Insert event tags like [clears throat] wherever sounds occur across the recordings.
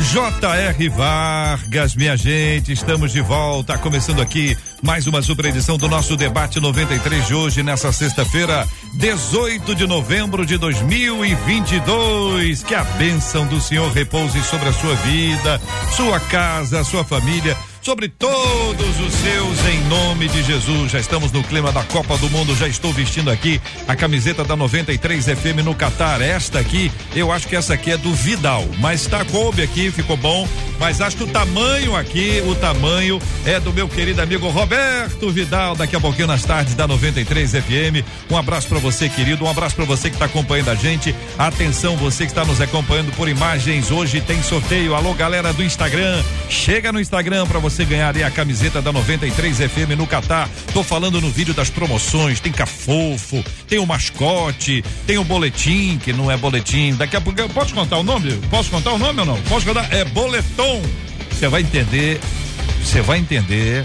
J.R. Vargas, minha gente, estamos de volta, começando aqui mais uma super edição do nosso debate 93 de hoje, nessa sexta-feira, 18 de novembro de 2022. Que a bênção do Senhor repouse sobre a sua vida, sua casa, sua família sobre todos os seus em nome de Jesus. Já estamos no clima da Copa do Mundo, já estou vestindo aqui a camiseta da 93 FM no Catar. Esta aqui, eu acho que essa aqui é do Vidal, mas tá coube aqui, ficou bom, mas acho que o tamanho aqui, o tamanho é do meu querido amigo Roberto Vidal, daqui a pouquinho nas tardes da 93 FM. Um abraço para você, querido, um abraço para você que está acompanhando a gente. Atenção, você que está nos acompanhando por imagens, hoje tem sorteio. Alô, galera do Instagram, chega no Instagram para você você ganhar a camiseta da 93 FM no Catar. Tô falando no vídeo das promoções, tem cafofo, tem o mascote, tem o boletim, que não é boletim. Daqui a pouco, posso contar o nome? Posso contar o nome ou não? Posso contar? É boletom. Você vai entender, você vai entender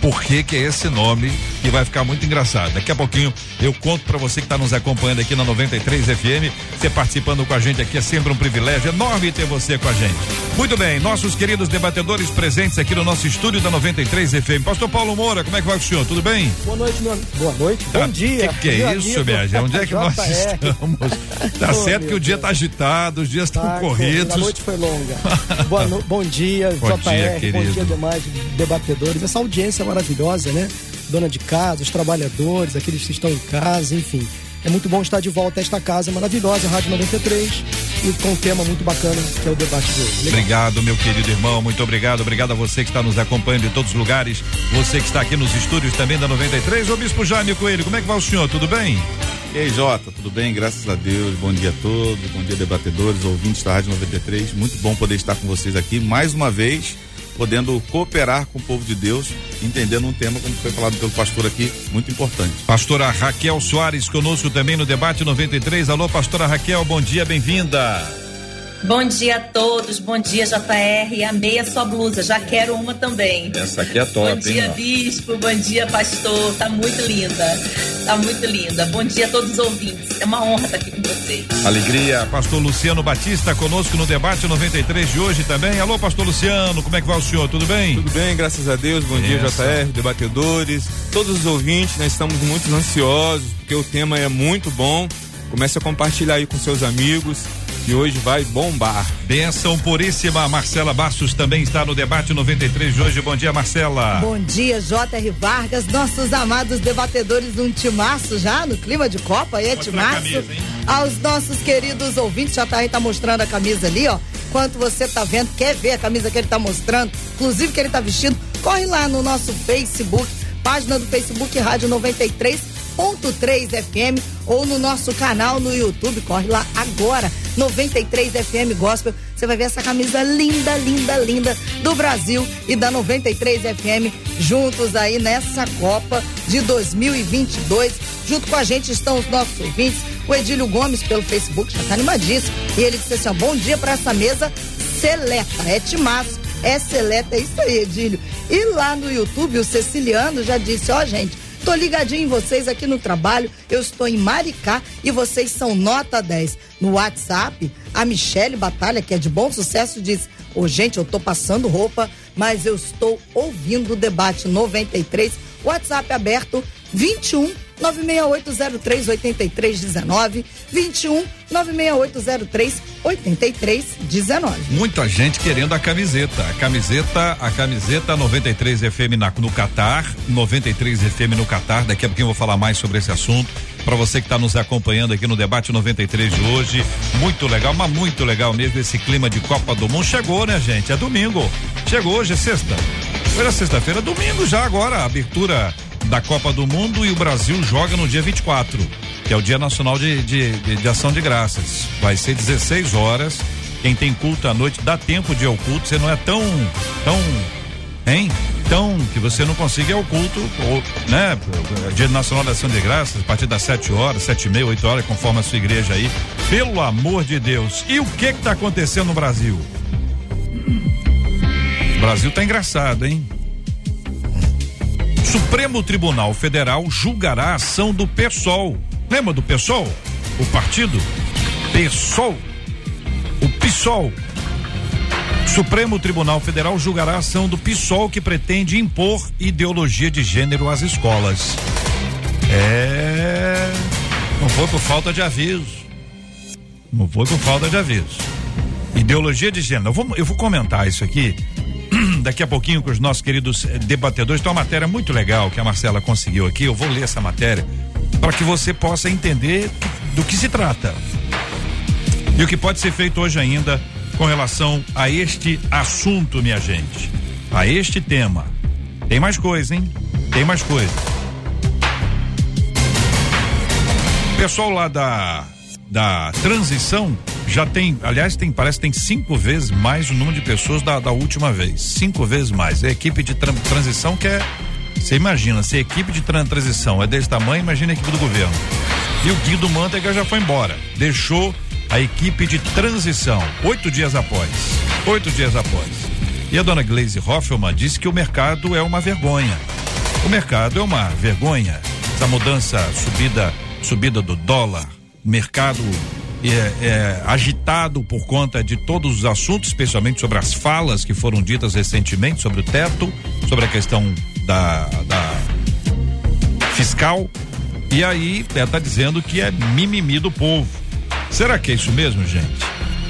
por que que é esse nome que vai ficar muito engraçado. Daqui a pouquinho eu conto para você que está nos acompanhando aqui na 93 FM, você participando com a gente aqui é sempre um privilégio enorme ter você com a gente. Muito bem, nossos queridos debatedores presentes aqui no nosso estúdio da 93 FM. Pastor Paulo Moura, como é que vai o senhor? Tudo bem? Boa noite, meu Boa noite. Tá. Bom dia. Que que é isso, minha gente? Onde é que [laughs] nós estamos? Tá oh, certo que o dia está agitado, os dias estão tá, corridos. A noite foi longa. [laughs] Boa no... Bom dia, bom JR. Dia, bom dia demais, debatedores. Essa audiência maravilhosa, né? Dona de casa, os trabalhadores, aqueles que estão em casa, enfim. É muito bom estar de volta a esta casa maravilhosa, Rádio 93, e com um tema muito bacana que é o debate de hoje. Legal. Obrigado, meu querido irmão, muito obrigado. Obrigado a você que está nos acompanhando em todos os lugares, você que está aqui nos estúdios também da 93. Ô Bispo Jaime Coelho, como é que vai o senhor? Tudo bem? E aí, Jota, tudo bem? Graças a Deus. Bom dia a todos, bom dia, debatedores, ouvintes da Rádio 93. Muito bom poder estar com vocês aqui mais uma vez podendo cooperar com o povo de Deus, entendendo um tema, como foi falado pelo pastor aqui, muito importante. Pastora Raquel Soares conosco também no debate 93. Alô, pastora Raquel, bom dia, bem-vinda. Bom dia a todos, bom dia JR, amei a sua blusa, já quero uma também. Essa aqui é top, Bom dia, hein, bispo, bom dia, pastor, tá muito linda, tá muito linda. Bom dia a todos os ouvintes, é uma honra estar aqui com vocês. Alegria, pastor Luciano Batista conosco no debate 93 de hoje também. Alô, pastor Luciano, como é que vai o senhor, tudo bem? Tudo bem, graças a Deus, bom dia JR, debatedores, todos os ouvintes, nós estamos muito ansiosos, porque o tema é muito bom. Comece a compartilhar aí com seus amigos, que hoje vai bombar. Benção puríssima, Marcela Bastos também está no debate 93 de hoje. Bom dia, Marcela. Bom dia, J.R. Vargas, nossos amados debatedores, um timaço já no clima de Copa, é timaço. Camisa, Aos nossos queridos ouvintes, já tá, tá mostrando a camisa ali, ó. Enquanto você tá vendo, quer ver a camisa que ele tá mostrando, inclusive que ele tá vestindo, corre lá no nosso Facebook, página do Facebook Rádio 93 93 FM ou no nosso canal no YouTube. Corre lá agora, 93 FM Gospel. Você vai ver essa camisa linda, linda, linda do Brasil e da 93 FM juntos aí nessa Copa de 2022. Junto com a gente estão os nossos ouvintes. O Edílio Gomes pelo Facebook já tá animadíssimo. E ele disse assim: ó, bom dia para essa mesa seleta. É timaço, é seleta, é isso aí, Edílio. E lá no YouTube, o Ceciliano já disse: ó, gente Tô ligadinho em vocês aqui no trabalho. Eu estou em Maricá e vocês são nota 10. No WhatsApp, a Michele Batalha, que é de bom sucesso, diz: Ô, oh, gente, eu tô passando roupa, mas eu estou ouvindo o debate 93. WhatsApp aberto 21 96803 8319 21 96803 8319. Muita gente querendo a camiseta. A camiseta, a camiseta 93 FM na, no Catar, 93 FM no Catar. Daqui a pouquinho eu vou falar mais sobre esse assunto. Para você que está nos acompanhando aqui no debate 93 de hoje, muito legal, mas muito legal mesmo esse clima de Copa do Mundo. Chegou, né, gente? É domingo. Chegou hoje, é sexta. Hoje é sexta-feira, domingo já agora, a abertura da Copa do Mundo e o Brasil joga no dia 24, que é o Dia Nacional de, de, de, de Ação de Graças. Vai ser 16 horas quem tem culto à noite, dá tempo de ir ao culto, você não é tão, tão, hein? Então, que você não consiga ir ao culto, ou, né? Dia Nacional da Ação de Graças, a partir das sete horas, sete e meia, oito horas, conforme a sua igreja aí. Pelo amor de Deus. E o que que tá acontecendo no Brasil? O Brasil tá engraçado, hein? Supremo Tribunal Federal julgará a ação do PSOL. Lembra do PSOL? O partido? PSOL. O PSOL Supremo Tribunal Federal julgará a ação do PSOL que pretende impor ideologia de gênero às escolas. É. Não foi por falta de aviso. Não foi por falta de aviso. Ideologia de gênero. Eu vou, eu vou comentar isso aqui [clears throat] daqui a pouquinho com os nossos queridos eh, debatedores. Tem uma matéria muito legal que a Marcela conseguiu aqui. Eu vou ler essa matéria para que você possa entender do que se trata e o que pode ser feito hoje ainda com relação a este assunto, minha gente. A este tema. Tem mais coisa, hein? Tem mais coisa. Pessoal lá da da transição já tem, aliás, tem, parece que tem cinco vezes mais o número de pessoas da, da última vez. Cinco vezes mais. A equipe de tra transição que é. Você imagina, se a equipe de tra transição é desse tamanho, imagina a equipe do governo. E o Guido Mantega já foi embora. Deixou a equipe de transição, oito dias após. Oito dias após. E a dona Glaze Hoffman disse que o mercado é uma vergonha. O mercado é uma vergonha. Essa mudança, subida, subida do dólar, mercado é, é, agitado por conta de todos os assuntos, especialmente sobre as falas que foram ditas recentemente sobre o teto, sobre a questão da, da fiscal. E aí, está dizendo que é mimimi do povo. Será que é isso mesmo, gente?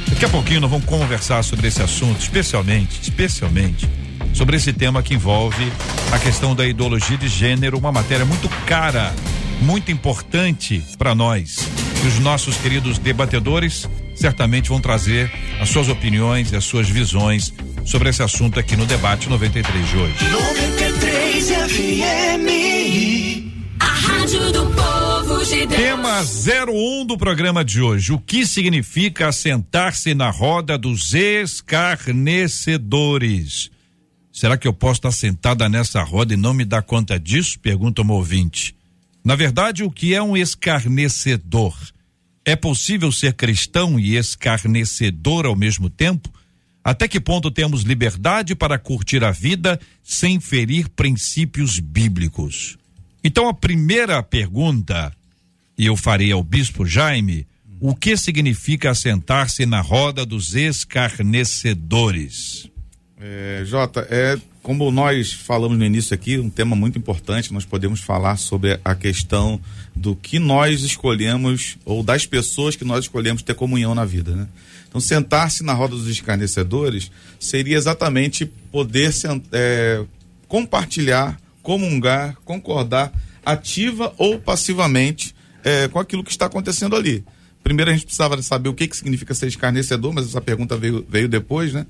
Daqui a pouquinho nós vamos conversar sobre esse assunto, especialmente, especialmente sobre esse tema que envolve a questão da ideologia de gênero, uma matéria muito cara, muito importante para nós. E os nossos queridos debatedores certamente vão trazer as suas opiniões e as suas visões sobre esse assunto aqui no debate 93 de hoje. 93 FM. A Rádio do Povo de Deus. Tema 01 do programa de hoje. O que significa assentar-se na roda dos escarnecedores? Será que eu posso estar sentada nessa roda e não me dar conta disso? Pergunta o ouvinte. Na verdade, o que é um escarnecedor? É possível ser cristão e escarnecedor ao mesmo tempo? Até que ponto temos liberdade para curtir a vida sem ferir princípios bíblicos? Então, a primeira pergunta, e eu farei ao bispo Jaime, o que significa assentar-se na roda dos escarnecedores? É, Jota, é como nós falamos no início aqui, um tema muito importante, nós podemos falar sobre a questão do que nós escolhemos, ou das pessoas que nós escolhemos ter comunhão na vida, né? Então, sentar-se na roda dos escarnecedores seria exatamente poder é, compartilhar comungar, concordar ativa ou passivamente é, com aquilo que está acontecendo ali. Primeiro a gente precisava saber o que, que significa ser escarnecedor, mas essa pergunta veio, veio depois, né?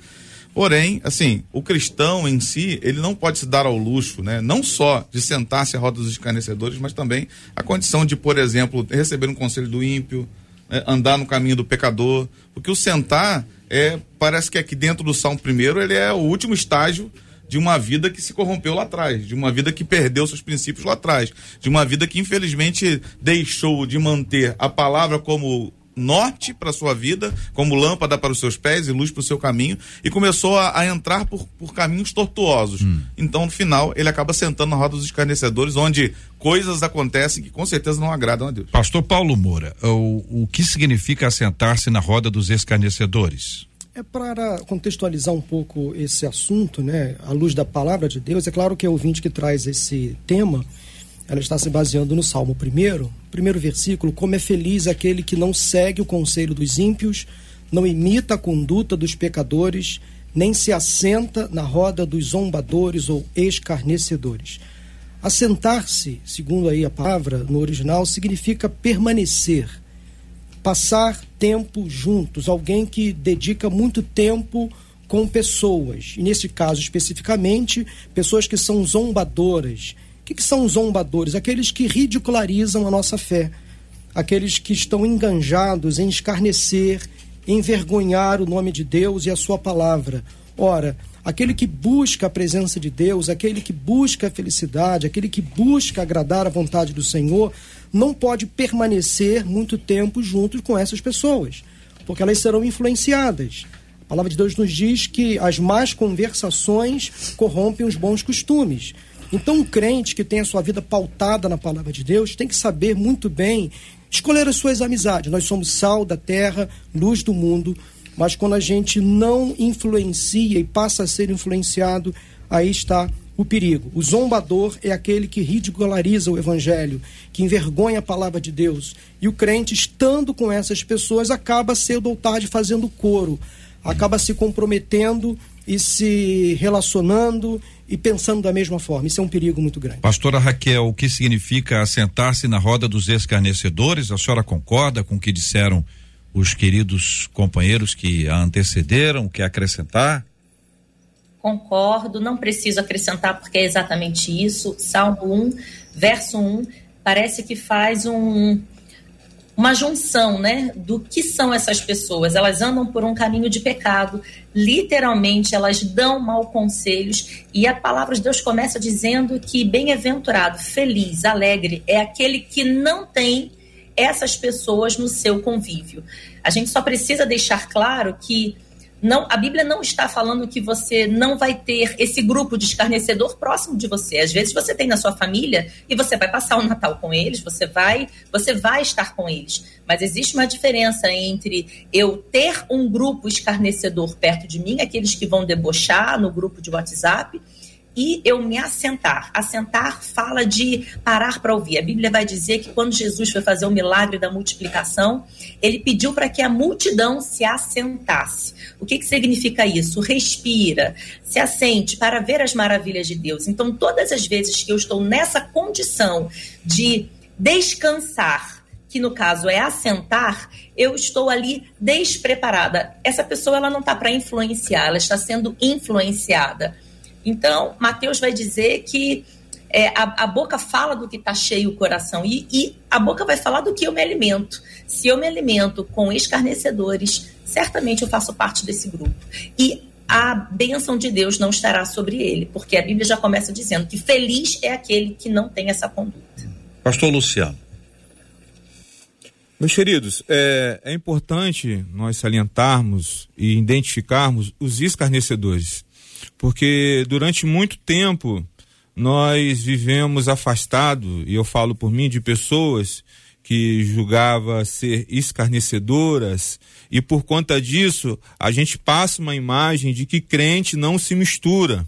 Porém, assim, o cristão em si, ele não pode se dar ao luxo, né? Não só de sentar-se à roda dos escarnecedores, mas também a condição de, por exemplo, receber um conselho do ímpio, né? andar no caminho do pecador. Porque o sentar é, parece que aqui dentro do Salmo primeiro, ele é o último estágio de uma vida que se corrompeu lá atrás, de uma vida que perdeu seus princípios lá atrás, de uma vida que infelizmente deixou de manter a palavra como norte para sua vida, como lâmpada para os seus pés e luz para o seu caminho, e começou a, a entrar por, por, caminhos tortuosos. Hum. Então, no final, ele acaba sentando na roda dos escarnecedores, onde coisas acontecem que com certeza não agradam a Deus. Pastor Paulo Moura, o, o que significa assentar-se na roda dos escarnecedores? É para contextualizar um pouco esse assunto, né, à luz da palavra de Deus, é claro que o ouvinte que traz esse tema, ela está se baseando no Salmo primeiro, primeiro versículo, como é feliz aquele que não segue o conselho dos ímpios, não imita a conduta dos pecadores, nem se assenta na roda dos zombadores ou escarnecedores. Assentar-se, segundo aí a palavra no original, significa permanecer, passar tempo juntos, alguém que dedica muito tempo com pessoas, e nesse caso especificamente, pessoas que são zombadoras. O que, que são zombadores? Aqueles que ridicularizam a nossa fé, aqueles que estão enganjados em escarnecer, envergonhar o nome de Deus e a sua palavra. Ora, aquele que busca a presença de Deus, aquele que busca a felicidade, aquele que busca agradar a vontade do Senhor, não pode permanecer muito tempo junto com essas pessoas, porque elas serão influenciadas. A palavra de Deus nos diz que as más conversações corrompem os bons costumes. Então, um crente que tem a sua vida pautada na palavra de Deus tem que saber muito bem escolher as suas amizades. Nós somos sal da terra, luz do mundo, mas quando a gente não influencia e passa a ser influenciado, aí está o perigo. O zombador é aquele que ridiculariza o evangelho, que envergonha a palavra de Deus. E o crente, estando com essas pessoas, acaba cedo ou tarde fazendo coro, acaba se comprometendo e se relacionando e pensando da mesma forma. Isso é um perigo muito grande. Pastora Raquel, o que significa assentar-se na roda dos escarnecedores? A senhora concorda com o que disseram os queridos companheiros que a antecederam? Quer acrescentar? Concordo, não preciso acrescentar porque é exatamente isso. Salmo 1, verso 1, parece que faz um, uma junção, né, do que são essas pessoas. Elas andam por um caminho de pecado, literalmente elas dão mal conselhos e a palavra de Deus começa dizendo que bem-aventurado, feliz, alegre é aquele que não tem essas pessoas no seu convívio. A gente só precisa deixar claro que não, a Bíblia não está falando que você não vai ter esse grupo de escarnecedor próximo de você. Às vezes você tem na sua família e você vai passar o Natal com eles, você vai, você vai estar com eles. Mas existe uma diferença entre eu ter um grupo escarnecedor perto de mim, aqueles que vão debochar no grupo de WhatsApp, e eu me assentar. Assentar fala de parar para ouvir. A Bíblia vai dizer que quando Jesus foi fazer o milagre da multiplicação, ele pediu para que a multidão se assentasse. O que, que significa isso? Respira, se assente para ver as maravilhas de Deus. Então, todas as vezes que eu estou nessa condição de descansar, que no caso é assentar, eu estou ali despreparada. Essa pessoa ela não está para influenciar, ela está sendo influenciada. Então, Mateus vai dizer que é, a, a, boca fala do que está cheio o coração e, e, a boca vai falar do que eu me alimento. Se eu me alimento com escarnecedores, certamente eu faço parte desse grupo. E a bênção de Deus não estará sobre ele, porque a Bíblia já começa dizendo que feliz é aquele que não tem essa conduta. Pastor Luciano. Meus queridos, é, é importante nós salientarmos e identificarmos os escarnecedores porque durante muito tempo nós vivemos afastado, e eu falo por mim, de pessoas que julgava ser escarnecedoras, e por conta disso a gente passa uma imagem de que crente não se mistura.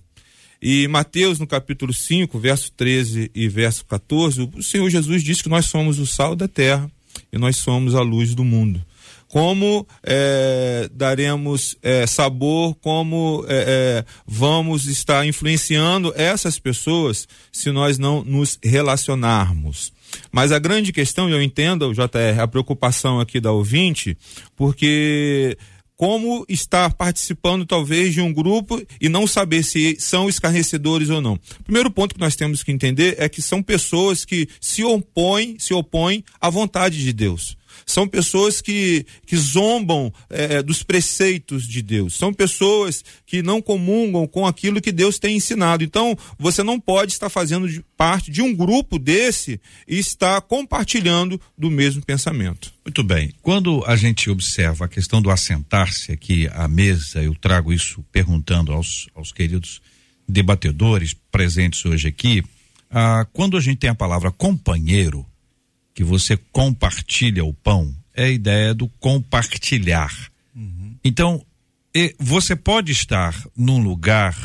E Mateus, no capítulo 5, verso 13 e verso 14, o Senhor Jesus diz que nós somos o sal da terra e nós somos a luz do mundo como é, daremos é, sabor, como é, é, vamos estar influenciando essas pessoas se nós não nos relacionarmos. Mas a grande questão, eu entendo, JR, a preocupação aqui da ouvinte, porque como estar participando talvez de um grupo e não saber se são escarnecedores ou não. Primeiro ponto que nós temos que entender é que são pessoas que se opõem, se opõem à vontade de Deus. São pessoas que, que zombam é, dos preceitos de Deus. São pessoas que não comungam com aquilo que Deus tem ensinado. Então, você não pode estar fazendo parte de um grupo desse e estar compartilhando do mesmo pensamento. Muito bem. Quando a gente observa a questão do assentar-se aqui à mesa, eu trago isso perguntando aos, aos queridos debatedores presentes hoje aqui. Ah, quando a gente tem a palavra companheiro, que você compartilha o pão, é a ideia do compartilhar. Uhum. Então, você pode estar num lugar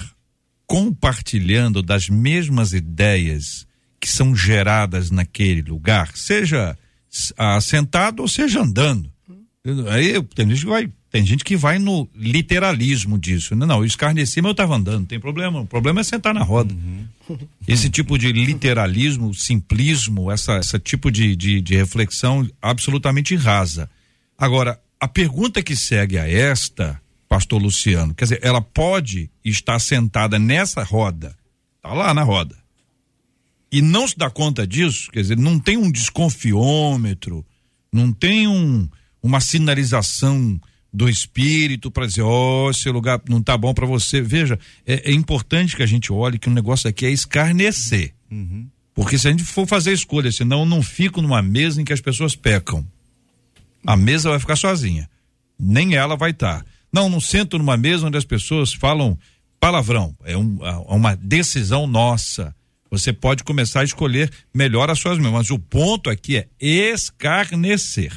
compartilhando das mesmas ideias que são geradas naquele lugar, seja sentado ou seja andando. Aí tem gente que vai, tem gente que vai no literalismo disso. Não, não eu escarneci, mas eu estava andando, não tem problema. O problema é sentar na roda. Uhum. Esse tipo de literalismo, simplismo, essa, essa tipo de, de, de reflexão absolutamente rasa. Agora, a pergunta que segue a esta, pastor Luciano, quer dizer, ela pode estar sentada nessa roda, tá lá na roda, e não se dá conta disso, quer dizer, não tem um desconfiômetro, não tem um, uma sinalização do espírito para dizer, ó, oh, esse lugar não tá bom para você. Veja, é, é, importante que a gente olhe que o negócio aqui é escarnecer. Uhum. Porque se a gente for fazer escolha, senão eu não fico numa mesa em que as pessoas pecam. A mesa vai ficar sozinha. Nem ela vai estar. Tá. Não, não sento numa mesa onde as pessoas falam palavrão. É, um, é uma decisão nossa. Você pode começar a escolher melhor as suas mesmas. Mas o ponto aqui é escarnecer.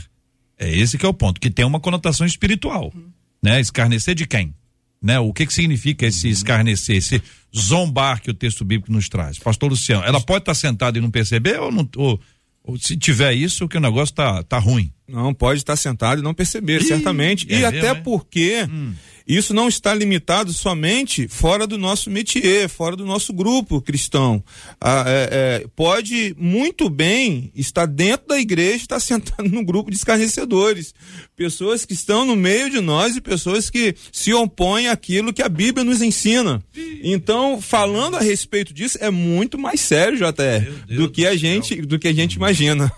É esse que é o ponto, que tem uma conotação espiritual, uhum. né? Escarnecer de quem? Né? O que que significa esse uhum. escarnecer, esse zombar que o texto bíblico nos traz? Pastor Luciano, ela pode estar sentada e não perceber ou, não, ou, ou se tiver isso, que o negócio tá, tá ruim? Não, pode estar sentado e não perceber, Ih, certamente. É e mesmo, até é? porque hum. isso não está limitado somente fora do nosso métier, fora do nosso grupo cristão. Ah, é, é, pode muito bem estar dentro da igreja, estar sentado no grupo de escarnecedores. Pessoas que estão no meio de nós e pessoas que se opõem àquilo que a Bíblia nos ensina. Então, falando a respeito disso, é muito mais sério, JR, do que a gente, do que a gente imagina.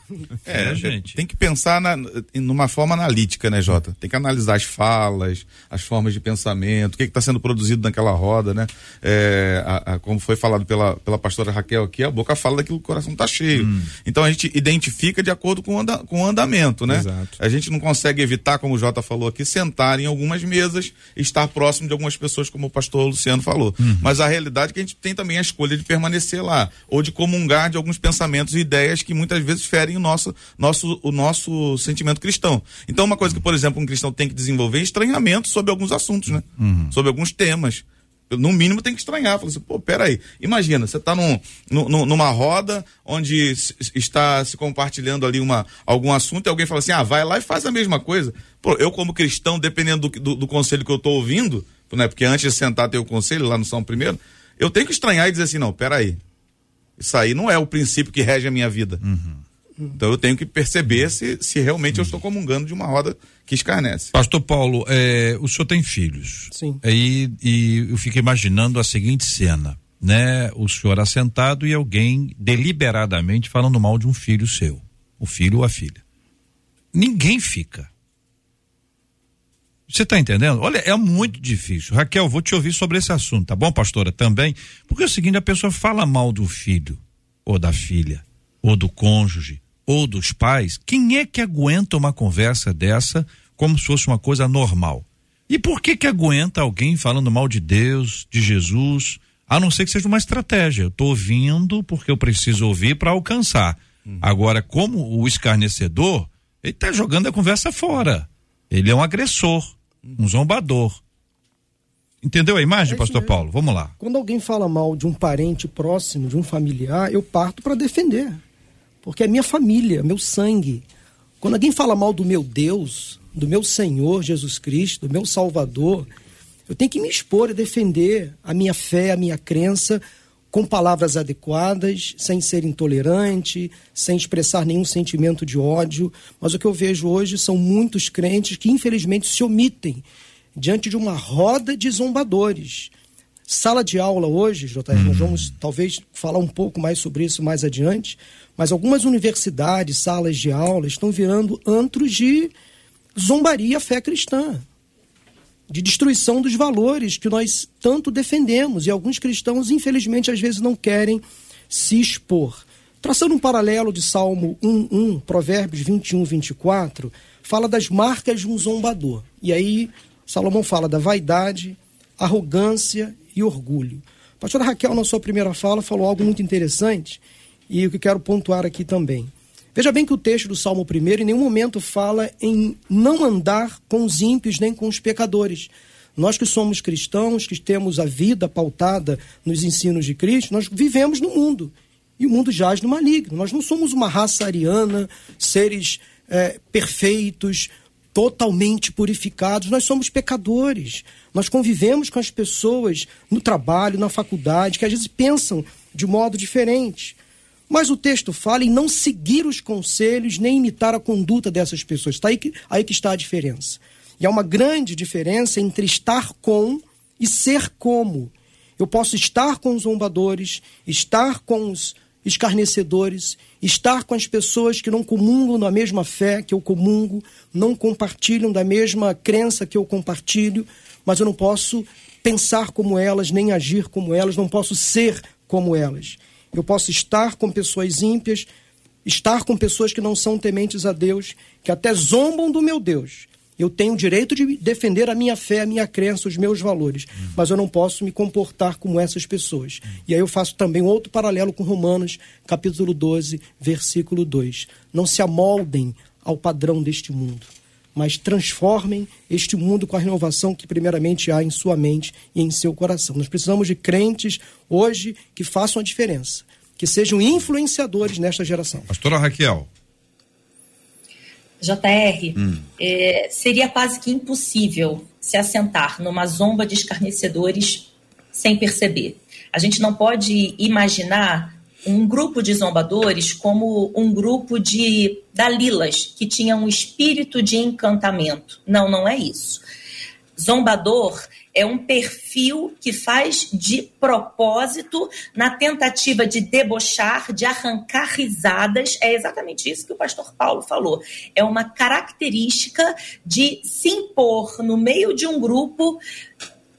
É, gente. Tem que pensar na, numa forma analítica, né, Jota? Tem que analisar as falas, as formas de pensamento, o que está sendo produzido naquela roda, né? É, a, a, como foi falado pela, pela pastora Raquel aqui, a boca fala daquilo que o coração está cheio. Hum. Então a gente identifica de acordo com o, anda, com o andamento, né? Exato. A gente não consegue evitar, como o Jota falou aqui, sentar em algumas mesas, estar próximo de algumas pessoas, como o pastor Luciano falou. Uhum. Mas a realidade é que a gente tem também a escolha de permanecer lá, ou de comungar de alguns pensamentos e ideias que muitas vezes ferem o nosso, nosso, o nosso sentimento cristão. Então, uma coisa que, por exemplo, um cristão tem que desenvolver é estranhamento sobre alguns assuntos, né? Uhum. Sobre alguns temas no mínimo tem que estranhar. Fala assim, pô, peraí. Imagina, você está num, num, numa roda onde está se compartilhando ali uma, algum assunto e alguém fala assim, ah, vai lá e faz a mesma coisa. Pô, eu como cristão, dependendo do, do, do conselho que eu estou ouvindo, né, porque antes de sentar ter o conselho lá no São Primeiro, eu tenho que estranhar e dizer assim, não, peraí. Isso aí não é o princípio que rege a minha vida. Uhum. Então eu tenho que perceber se, se realmente eu estou comungando de uma roda que escarnece. Pastor Paulo, é, o senhor tem filhos. Sim. E, e eu fico imaginando a seguinte cena, né? O senhor assentado e alguém deliberadamente falando mal de um filho seu, o filho ou a filha. Ninguém fica. Você está entendendo? Olha, é muito difícil. Raquel, vou te ouvir sobre esse assunto, tá bom, pastora? Também. Porque é o seguinte, a pessoa fala mal do filho, ou da filha, ou do cônjuge, ou dos pais, quem é que aguenta uma conversa dessa como se fosse uma coisa normal? E por que que aguenta alguém falando mal de Deus, de Jesus, a não ser que seja uma estratégia? Eu estou ouvindo porque eu preciso ouvir para alcançar. Uhum. Agora, como o escarnecedor, ele está jogando a conversa fora. Ele é um agressor, uhum. um zombador. Entendeu a imagem, é pastor Paulo? Vamos lá. Quando alguém fala mal de um parente próximo, de um familiar, eu parto para defender porque é minha família, meu sangue. Quando alguém fala mal do meu Deus, do meu Senhor Jesus Cristo, do meu Salvador, eu tenho que me expor e defender a minha fé, a minha crença com palavras adequadas, sem ser intolerante, sem expressar nenhum sentimento de ódio. Mas o que eu vejo hoje são muitos crentes que infelizmente se omitem diante de uma roda de zombadores. Sala de aula hoje, JR, nós hum. vamos talvez falar um pouco mais sobre isso mais adiante, mas algumas universidades, salas de aula estão virando antros de zombaria à fé cristã, de destruição dos valores que nós tanto defendemos. E alguns cristãos, infelizmente, às vezes não querem se expor. Traçando um paralelo de Salmo 1:1, Provérbios 21, 24, fala das marcas de um zombador. E aí Salomão fala da vaidade, arrogância e orgulho. A pastora Raquel, na sua primeira fala, falou algo muito interessante e o que quero pontuar aqui também. Veja bem que o texto do Salmo 1 em nenhum momento fala em não andar com os ímpios nem com os pecadores. Nós que somos cristãos, que temos a vida pautada nos ensinos de Cristo, nós vivemos no mundo. E o mundo jaz no maligno. Nós não somos uma raça ariana, seres é, perfeitos, totalmente purificados. Nós somos pecadores. Nós convivemos com as pessoas no trabalho, na faculdade, que às vezes pensam de modo diferente. Mas o texto fala em não seguir os conselhos nem imitar a conduta dessas pessoas. Está aí que, aí que está a diferença. E há uma grande diferença entre estar com e ser como. Eu posso estar com os zombadores, estar com os escarnecedores, estar com as pessoas que não comungam da mesma fé que eu comungo, não compartilham da mesma crença que eu compartilho, mas eu não posso pensar como elas, nem agir como elas, não posso ser como elas. Eu posso estar com pessoas ímpias, estar com pessoas que não são tementes a Deus, que até zombam do meu Deus, eu tenho o direito de defender a minha fé, a minha crença, os meus valores, uhum. mas eu não posso me comportar como essas pessoas. Uhum. E aí eu faço também outro paralelo com Romanos, capítulo 12, versículo 2. Não se amoldem ao padrão deste mundo, mas transformem este mundo com a renovação que primeiramente há em sua mente e em seu coração. Nós precisamos de crentes hoje que façam a diferença, que sejam influenciadores nesta geração. Pastora Raquel, JR, hum. é, seria quase que impossível se assentar numa zomba de escarnecedores sem perceber. A gente não pode imaginar um grupo de zombadores como um grupo de dalilas que tinha um espírito de encantamento. Não, não é isso. Zombador é um perfil que faz de propósito na tentativa de debochar, de arrancar risadas. É exatamente isso que o pastor Paulo falou. É uma característica de se impor no meio de um grupo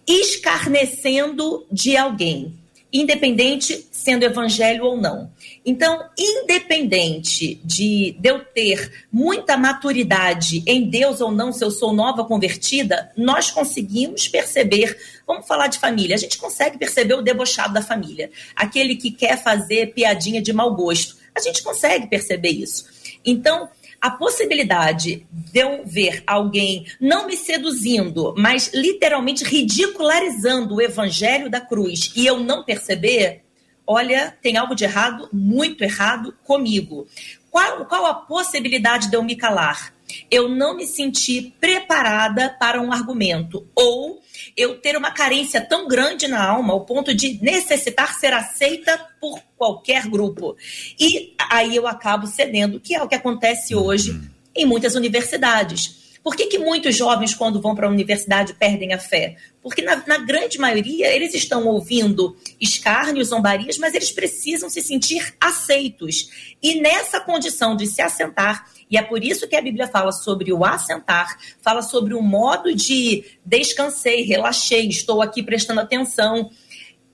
escarnecendo de alguém independente sendo evangelho ou não. Então, independente de, de eu ter muita maturidade em Deus ou não, se eu sou nova convertida, nós conseguimos perceber. Vamos falar de família. A gente consegue perceber o debochado da família, aquele que quer fazer piadinha de mau gosto. A gente consegue perceber isso. Então, a possibilidade de eu ver alguém não me seduzindo, mas literalmente ridicularizando o evangelho da cruz e eu não perceber, olha, tem algo de errado, muito errado comigo. Qual, qual a possibilidade de eu me calar? Eu não me sentir preparada para um argumento ou eu ter uma carência tão grande na alma ao ponto de necessitar ser aceita por qualquer grupo. E aí eu acabo cedendo, que é o que acontece hoje uhum. em muitas universidades. Por que, que muitos jovens, quando vão para a universidade, perdem a fé? Porque, na, na, grande maioria, eles estão ouvindo escárnios, zombarias, mas eles precisam se sentir aceitos. E nessa condição de se assentar, e é por isso que a Bíblia fala sobre o assentar, fala sobre o modo de descansei, relaxei, estou aqui prestando atenção.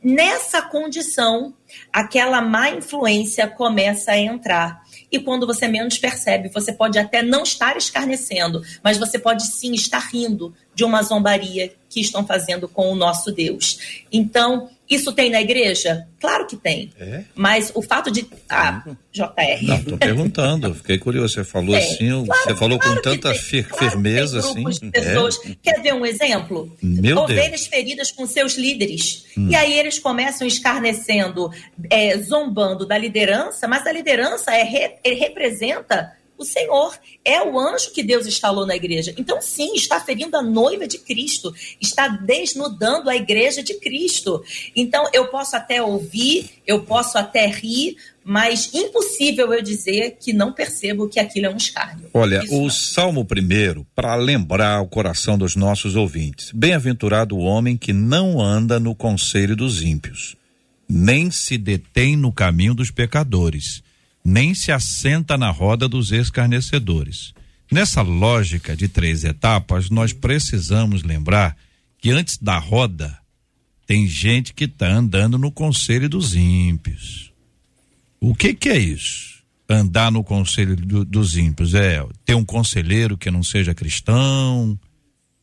Nessa condição, aquela má influência começa a entrar. E quando você menos percebe, você pode até não estar escarnecendo, mas você pode sim estar rindo de uma zombaria que estão fazendo com o nosso Deus. Então, isso tem na igreja? Claro que tem. É? Mas o fato de. Ah, JR. Não, tô perguntando, fiquei curioso. Você falou tem. assim, claro, você falou claro com tanta fir claro firmeza assim. De pessoas. É? Quer ver um exemplo? Meu Ovelhas Deus. feridas com seus líderes. Hum. E aí eles começam escarnecendo, é, zombando da liderança, mas a liderança é, re, representa o Senhor é o anjo que Deus instalou na igreja. Então, sim, está ferindo a noiva de Cristo, está desnudando a igreja de Cristo. Então, eu posso até ouvir, eu posso até rir, mas impossível eu dizer que não percebo que aquilo é um escárnio. Olha, Isso o não. Salmo primeiro, para lembrar o coração dos nossos ouvintes: Bem-aventurado o homem que não anda no conselho dos ímpios, nem se detém no caminho dos pecadores nem se assenta na roda dos escarnecedores. Nessa lógica de três etapas, nós precisamos lembrar que antes da roda tem gente que está andando no conselho dos ímpios. O que que é isso? Andar no conselho do, dos ímpios é ter um conselheiro que não seja cristão.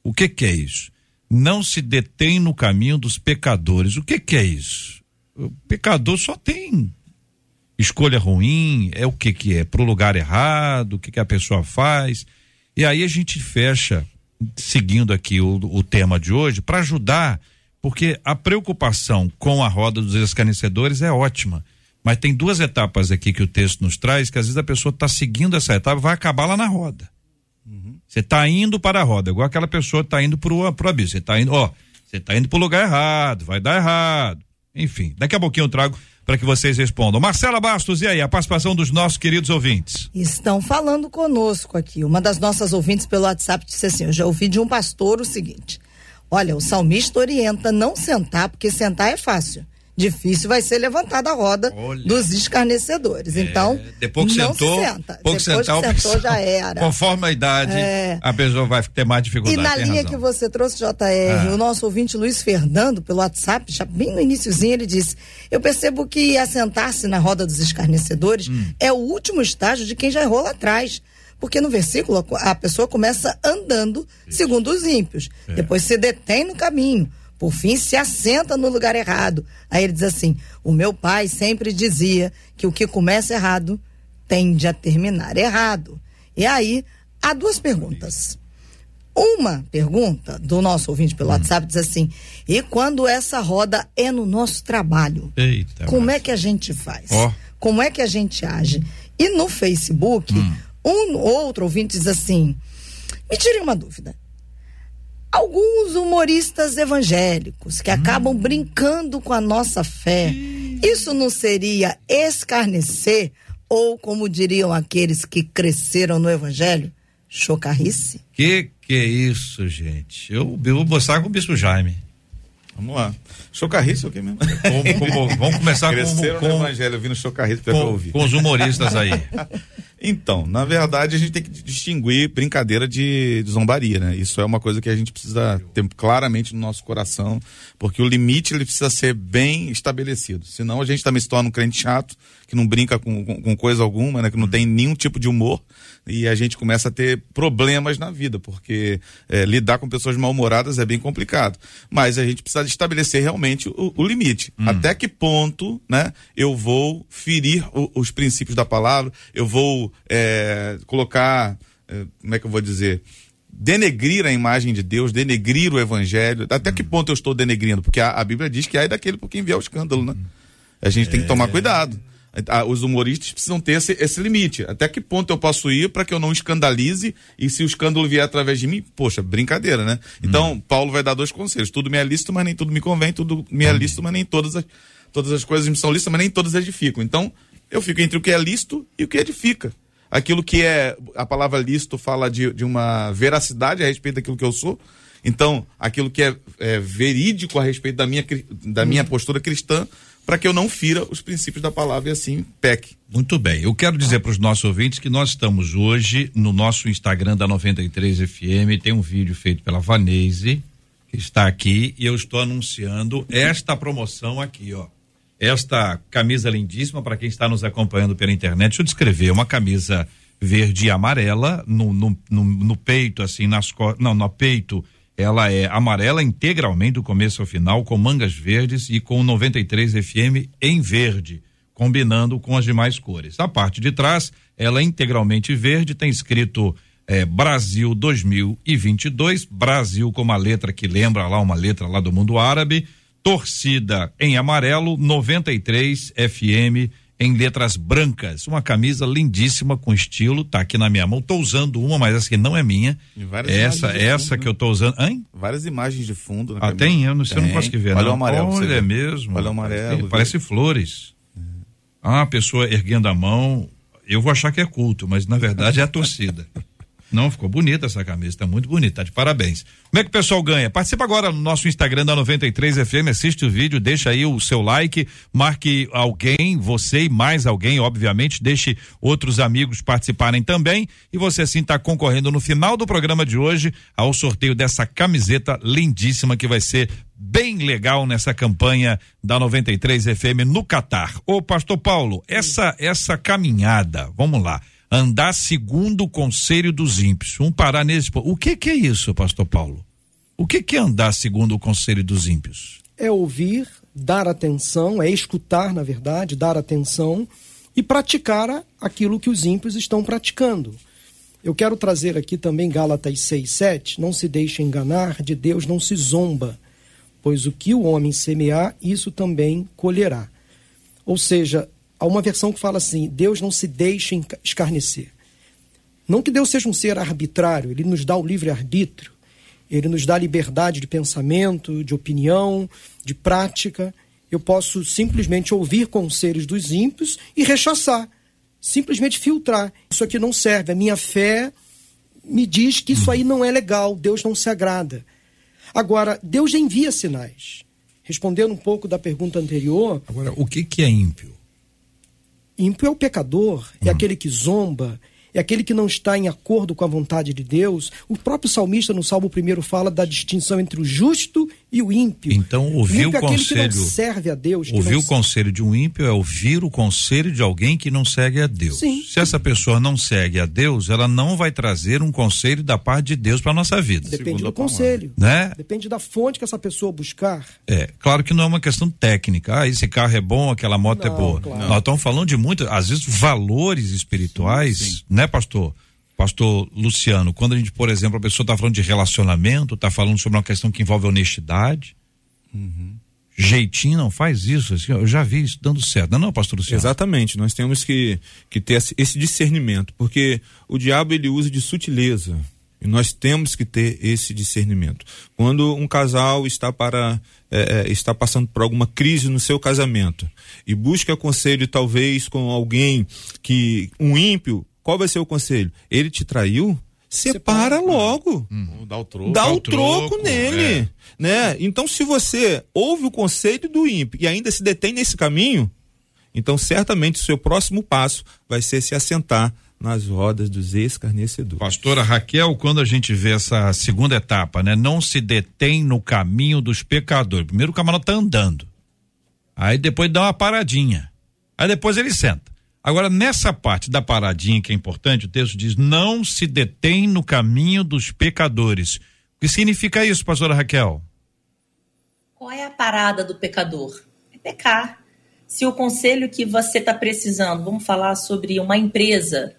O que que é isso? Não se detém no caminho dos pecadores. O que que é isso? O pecador só tem escolha ruim, é o que que é? Pro lugar errado, o que que a pessoa faz. E aí a gente fecha, seguindo aqui o, o tema de hoje, para ajudar, porque a preocupação com a roda dos escarnecedores é ótima. Mas tem duas etapas aqui que o texto nos traz, que às vezes a pessoa está seguindo essa etapa e vai acabar lá na roda. Você uhum. está indo para a roda, igual aquela pessoa está indo para o abismo. Você está indo, ó, você está indo para o lugar errado, vai dar errado. Enfim, daqui a pouquinho eu trago para que vocês respondam. Marcela Bastos, e aí, a participação dos nossos queridos ouvintes? Estão falando conosco aqui. Uma das nossas ouvintes pelo WhatsApp disse assim: Eu já ouvi de um pastor o seguinte: Olha, o salmista orienta não sentar, porque sentar é fácil. Difícil vai ser levantada a roda Olha. dos escarnecedores. É, então, depois que não sentou, se senta. Depois sentar, que sentou, já era. Conforme a idade, é. a pessoa vai ter mais dificuldade. E na linha razão. que você trouxe, JR, ah. o nosso ouvinte Luiz Fernando, pelo WhatsApp, já bem no iníciozinho, ele disse: Eu percebo que assentar-se na roda dos escarnecedores hum. é o último estágio de quem já errou lá atrás. Porque no versículo a pessoa começa andando Isso. segundo os ímpios. É. Depois se detém no caminho. Por fim, se assenta no lugar errado. Aí ele diz assim: O meu pai sempre dizia que o que começa errado tende a terminar errado. E aí, há duas perguntas. Uma pergunta do nosso ouvinte pelo hum. WhatsApp diz assim: e quando essa roda é no nosso trabalho? Eita, como mas... é que a gente faz? Oh. Como é que a gente age? E no Facebook, hum. um outro ouvinte diz assim: me tire uma dúvida alguns humoristas evangélicos que hum. acabam brincando com a nossa fé. Isso não seria escarnecer ou, como diriam aqueles que cresceram no evangelho, chocarrice? Que que é isso, gente? Eu, eu vou mostrar com o bispo Jaime. Vamos lá. Chocarrice é o que mesmo? vamos começar com, com, o evangelho, ouvindo chocarrice com, ouvir. com os humoristas aí. [laughs] Então, na verdade, a gente tem que distinguir brincadeira de, de, zombaria, né? Isso é uma coisa que a gente precisa ter claramente no nosso coração, porque o limite ele precisa ser bem estabelecido. Senão a gente também se torna um crente chato, que não brinca com, com, com coisa alguma, né? Que não tem nenhum tipo de humor e a gente começa a ter problemas na vida, porque é, lidar com pessoas mal-humoradas é bem complicado. Mas a gente precisa estabelecer realmente o, o limite. Hum. Até que ponto, né, eu vou ferir o, os princípios da palavra, eu vou é, colocar, é, como é que eu vou dizer? denegrir a imagem de Deus, denegrir o evangelho. Até que hum. ponto eu estou denegrindo? Porque a, a Bíblia diz que é daquele por quem vier o escândalo, né? A gente tem que tomar é. cuidado os humoristas precisam ter esse, esse, limite. Até que ponto eu posso ir para que eu não escandalize e se o escândalo vier através de mim, poxa, brincadeira, né? Então, hum. Paulo vai dar dois conselhos. Tudo me é lícito, mas nem tudo me convém. Tudo me é hum. lícito, mas nem todas as, todas as coisas me são lícitas, mas nem todas edificam. Então, eu fico entre o que é lícito e o que edifica. Aquilo que é, a palavra lícito fala de, de uma veracidade a respeito daquilo que eu sou. Então, aquilo que é, é verídico a respeito da minha, da minha hum. postura cristã para que eu não fira os princípios da palavra e assim peque. Muito bem. Eu quero dizer para os nossos ouvintes que nós estamos hoje no nosso Instagram da 93 FM, tem um vídeo feito pela Vanese, que está aqui, e eu estou anunciando esta promoção aqui, ó. Esta camisa lindíssima para quem está nos acompanhando pela internet. Deixa eu descrever, uma camisa verde e amarela no, no, no, no peito, assim, nas não, no peito ela é amarela integralmente do começo ao final, com mangas verdes e com 93 FM em verde, combinando com as demais cores. A parte de trás, ela é integralmente verde, tem escrito é, Brasil 2022, Brasil com uma letra que lembra lá uma letra lá do mundo árabe, torcida em amarelo, 93 FM em letras brancas. Uma camisa lindíssima com estilo, tá aqui na minha mão. Tô usando uma, mas essa aqui não é minha. Essa, essa fundo, que né? eu tô usando. Hein? Várias imagens de fundo. ah, tem? Eu não, sei, eu não consegui ver. Olha o amarelo. Olha, é mesmo. Olha o amarelo. Parece, flores. Ah, a pessoa erguendo a mão. Eu vou achar que é culto, mas na verdade é a torcida. [laughs] Não, ficou bonita essa camisa, tá muito bonita, tá de parabéns. Como é que o pessoal ganha? Participa agora no nosso Instagram da 93 FM, assiste o vídeo, deixa aí o seu like, marque alguém, você e mais alguém, obviamente, deixe outros amigos participarem também e você assim tá concorrendo no final do programa de hoje ao sorteio dessa camiseta lindíssima que vai ser bem legal nessa campanha da 93 FM no Catar. Ô pastor Paulo, essa essa caminhada, vamos lá andar segundo o conselho dos ímpios. Um parar nesse. O que, que é isso, Pastor Paulo? O que, que é andar segundo o conselho dos ímpios? É ouvir, dar atenção, é escutar, na verdade, dar atenção e praticar aquilo que os ímpios estão praticando. Eu quero trazer aqui também Gálatas 6, 7. Não se deixe enganar, de Deus não se zomba, pois o que o homem semear, isso também colherá. Ou seja, Há uma versão que fala assim: Deus não se deixa escarnecer. Não que Deus seja um ser arbitrário, ele nos dá o livre-arbítrio, ele nos dá liberdade de pensamento, de opinião, de prática. Eu posso simplesmente ouvir conselhos dos ímpios e rechaçar, simplesmente filtrar. Isso aqui não serve, a minha fé me diz que isso aí não é legal, Deus não se agrada. Agora, Deus envia sinais. respondendo um pouco da pergunta anterior. Agora, o que, que é ímpio? Ímpio é o pecador, é hum. aquele que zomba, é aquele que não está em acordo com a vontade de Deus. O próprio salmista no Salmo 1 fala da distinção entre o justo e o ímpio. Então, ouvir o, o conselho. É que não serve a Deus. Ouvir o conselho de um ímpio é ouvir o conselho de alguém que não segue a Deus. Sim. Se essa pessoa não segue a Deus, ela não vai trazer um conselho da parte de Deus para nossa vida. Depende Segundo do conselho. Né? Depende da fonte que essa pessoa buscar. É, claro que não é uma questão técnica. Ah, esse carro é bom, aquela moto é não, é boa. Claro. Nós estamos falando de muito, às vezes, valores espirituais, sim, sim. né, pastor? Pastor Luciano, quando a gente, por exemplo, a pessoa está falando de relacionamento, está falando sobre uma questão que envolve honestidade, uhum. jeitinho, não faz isso, assim, eu já vi isso dando certo, não, é não pastor Luciano? Exatamente, nós temos que, que ter esse discernimento, porque o diabo ele usa de sutileza, e nós temos que ter esse discernimento. Quando um casal está para é, é está passando por alguma crise no seu casamento e busca conselho talvez com alguém que um ímpio qual vai ser o conselho? Ele te traiu? Separa, Separa logo. Hum. Dá o troco. Dá o troco, troco nele. É. Né? Então, se você ouve o conselho do ímpio e ainda se detém nesse caminho, então certamente o seu próximo passo vai ser se assentar nas rodas dos escarnecedores. Pastora Raquel, quando a gente vê essa segunda etapa, né? Não se detém no caminho dos pecadores. Primeiro o camarada tá andando. Aí depois dá uma paradinha. Aí depois ele senta. Agora, nessa parte da paradinha que é importante, o texto diz: não se detém no caminho dos pecadores. O que significa isso, pastora Raquel? Qual é a parada do pecador? É pecar. Se o conselho que você está precisando, vamos falar sobre uma empresa,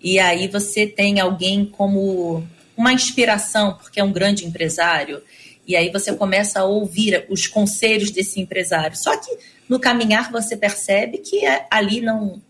e aí você tem alguém como uma inspiração, porque é um grande empresário, e aí você começa a ouvir os conselhos desse empresário. Só que no caminhar você percebe que é, ali não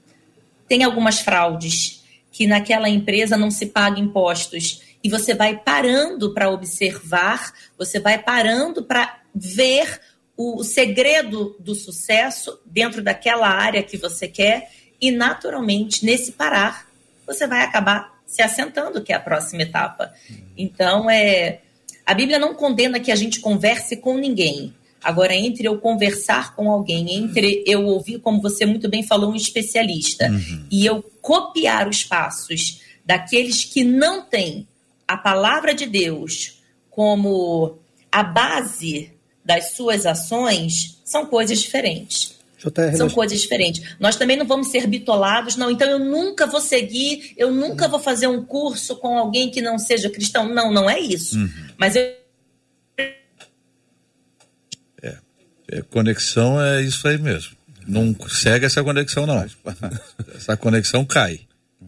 tem algumas fraudes, que naquela empresa não se paga impostos. E você vai parando para observar, você vai parando para ver o, segredo do sucesso dentro daquela área que você quer, e naturalmente, nesse parar, você vai acabar se assentando, que é a próxima etapa. Então, é, a Bíblia não condena que a gente converse com ninguém. Agora, entre eu conversar com alguém, entre eu ouvir, como você muito bem falou, um especialista, uhum. e eu copiar os passos daqueles que não têm a palavra de Deus como a base das suas ações, são coisas diferentes. JR, São coisas diferentes. Nós também não vamos ser bitolados, não. Então eu nunca vou seguir, eu nunca vou fazer um curso com alguém que não seja cristão. Não, não é isso. Uhum. Mas eu É, conexão é isso aí mesmo. Não segue essa conexão, não. essa conexão cai.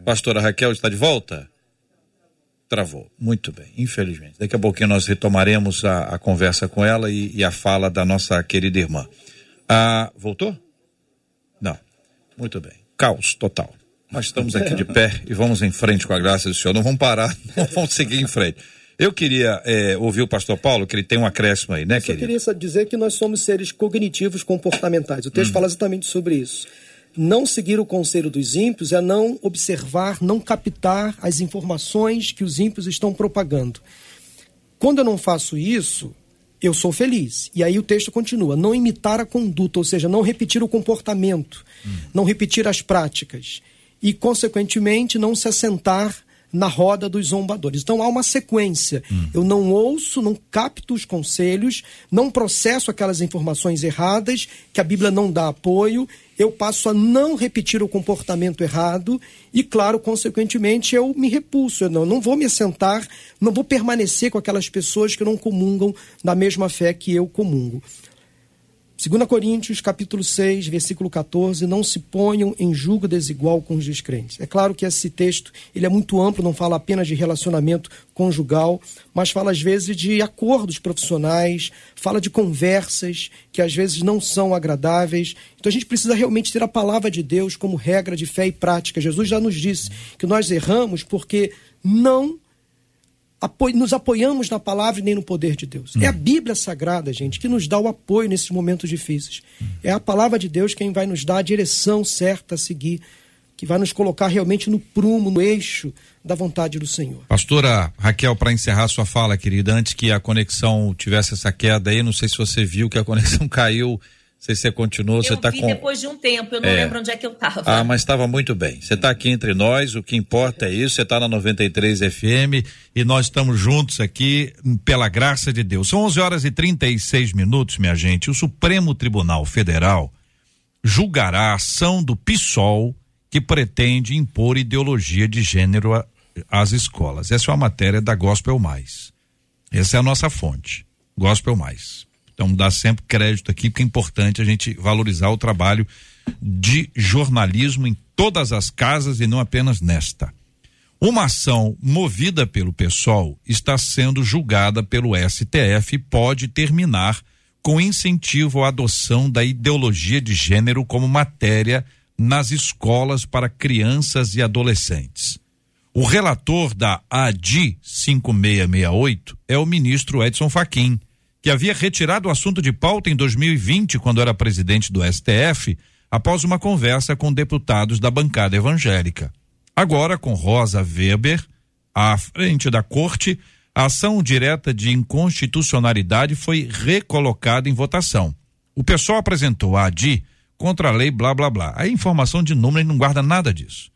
Pastora Raquel está de volta? Travou. Muito bem, infelizmente. Daqui a pouquinho nós retomaremos a, a conversa com ela e, e, a fala da nossa querida irmã. Ah, voltou? Não. Muito bem. Caos total. Mas estamos aqui de pé e vamos em frente com a graça do Senhor. Não vamos parar, [laughs] não vamos seguir em frente. Eu queria é, ouvir o pastor Paulo, que ele tem um acréscimo aí, né, Eu querido? Eu queria dizer que nós somos seres cognitivos comportamentais. O texto hum. fala exatamente sobre isso. Não seguir o conselho dos ímpios é não observar, não captar as informações que os ímpios estão propagando. Quando eu não faço isso, eu sou feliz. E aí o texto continua: não imitar a conduta, ou seja, não repetir o comportamento, hum. não repetir as práticas. E, consequentemente, não se assentar na roda dos zombadores. Então há uma sequência. Hum. Eu não ouço, não capto os conselhos, não processo aquelas informações erradas que a Bíblia não dá apoio, eu passo a não repetir o comportamento errado e, claro, consequentemente, eu me repulso. Eu não, não vou me assentar, não vou permanecer com aquelas pessoas que não comungam da mesma fé que eu comungo. 2 Coríntios, capítulo 6, versículo 14, não se ponham em julgo desigual com os descrentes. É claro que esse texto ele é muito amplo, não fala apenas de relacionamento conjugal, mas fala às vezes de acordos profissionais, fala de conversas que às vezes não são agradáveis. Então a gente precisa realmente ter a palavra de Deus como regra de fé e prática. Jesus já nos disse que nós erramos porque não nos apoiamos na palavra e nem no poder de Deus. Hum. É a Bíblia Sagrada, gente, que nos dá o apoio nesses momentos difíceis. Hum. É a palavra de Deus quem vai nos dar a direção certa a seguir que vai nos colocar realmente no prumo, no eixo da vontade do Senhor. Pastora Raquel, para encerrar sua fala, querida, antes que a conexão tivesse essa queda aí, não sei se você viu que a conexão [laughs] caiu sei se você continuou, eu você está com. depois de um tempo, eu não é. lembro onde é que eu estava. Ah, mas estava muito bem. Você está aqui entre nós, o que importa é isso. Você está na 93 FM e nós estamos juntos aqui pela graça de Deus. São 11 horas e 36 minutos, minha gente. O Supremo Tribunal Federal julgará a ação do PSOL que pretende impor ideologia de gênero às escolas. Essa é uma matéria da Gospel Mais. Essa é a nossa fonte. Gospel Mais. Então, dá sempre crédito aqui, porque é importante a gente valorizar o trabalho de jornalismo em todas as casas e não apenas nesta. Uma ação movida pelo PSOL está sendo julgada pelo STF e pode terminar com incentivo à adoção da ideologia de gênero como matéria nas escolas para crianças e adolescentes. O relator da ADI 5668 é o ministro Edson Fachin que havia retirado o assunto de pauta em 2020, quando era presidente do STF, após uma conversa com deputados da bancada evangélica. Agora, com Rosa Weber à frente da corte, a ação direta de inconstitucionalidade foi recolocada em votação. O pessoal apresentou a ADI contra a lei blá blá blá. A informação de número não guarda nada disso.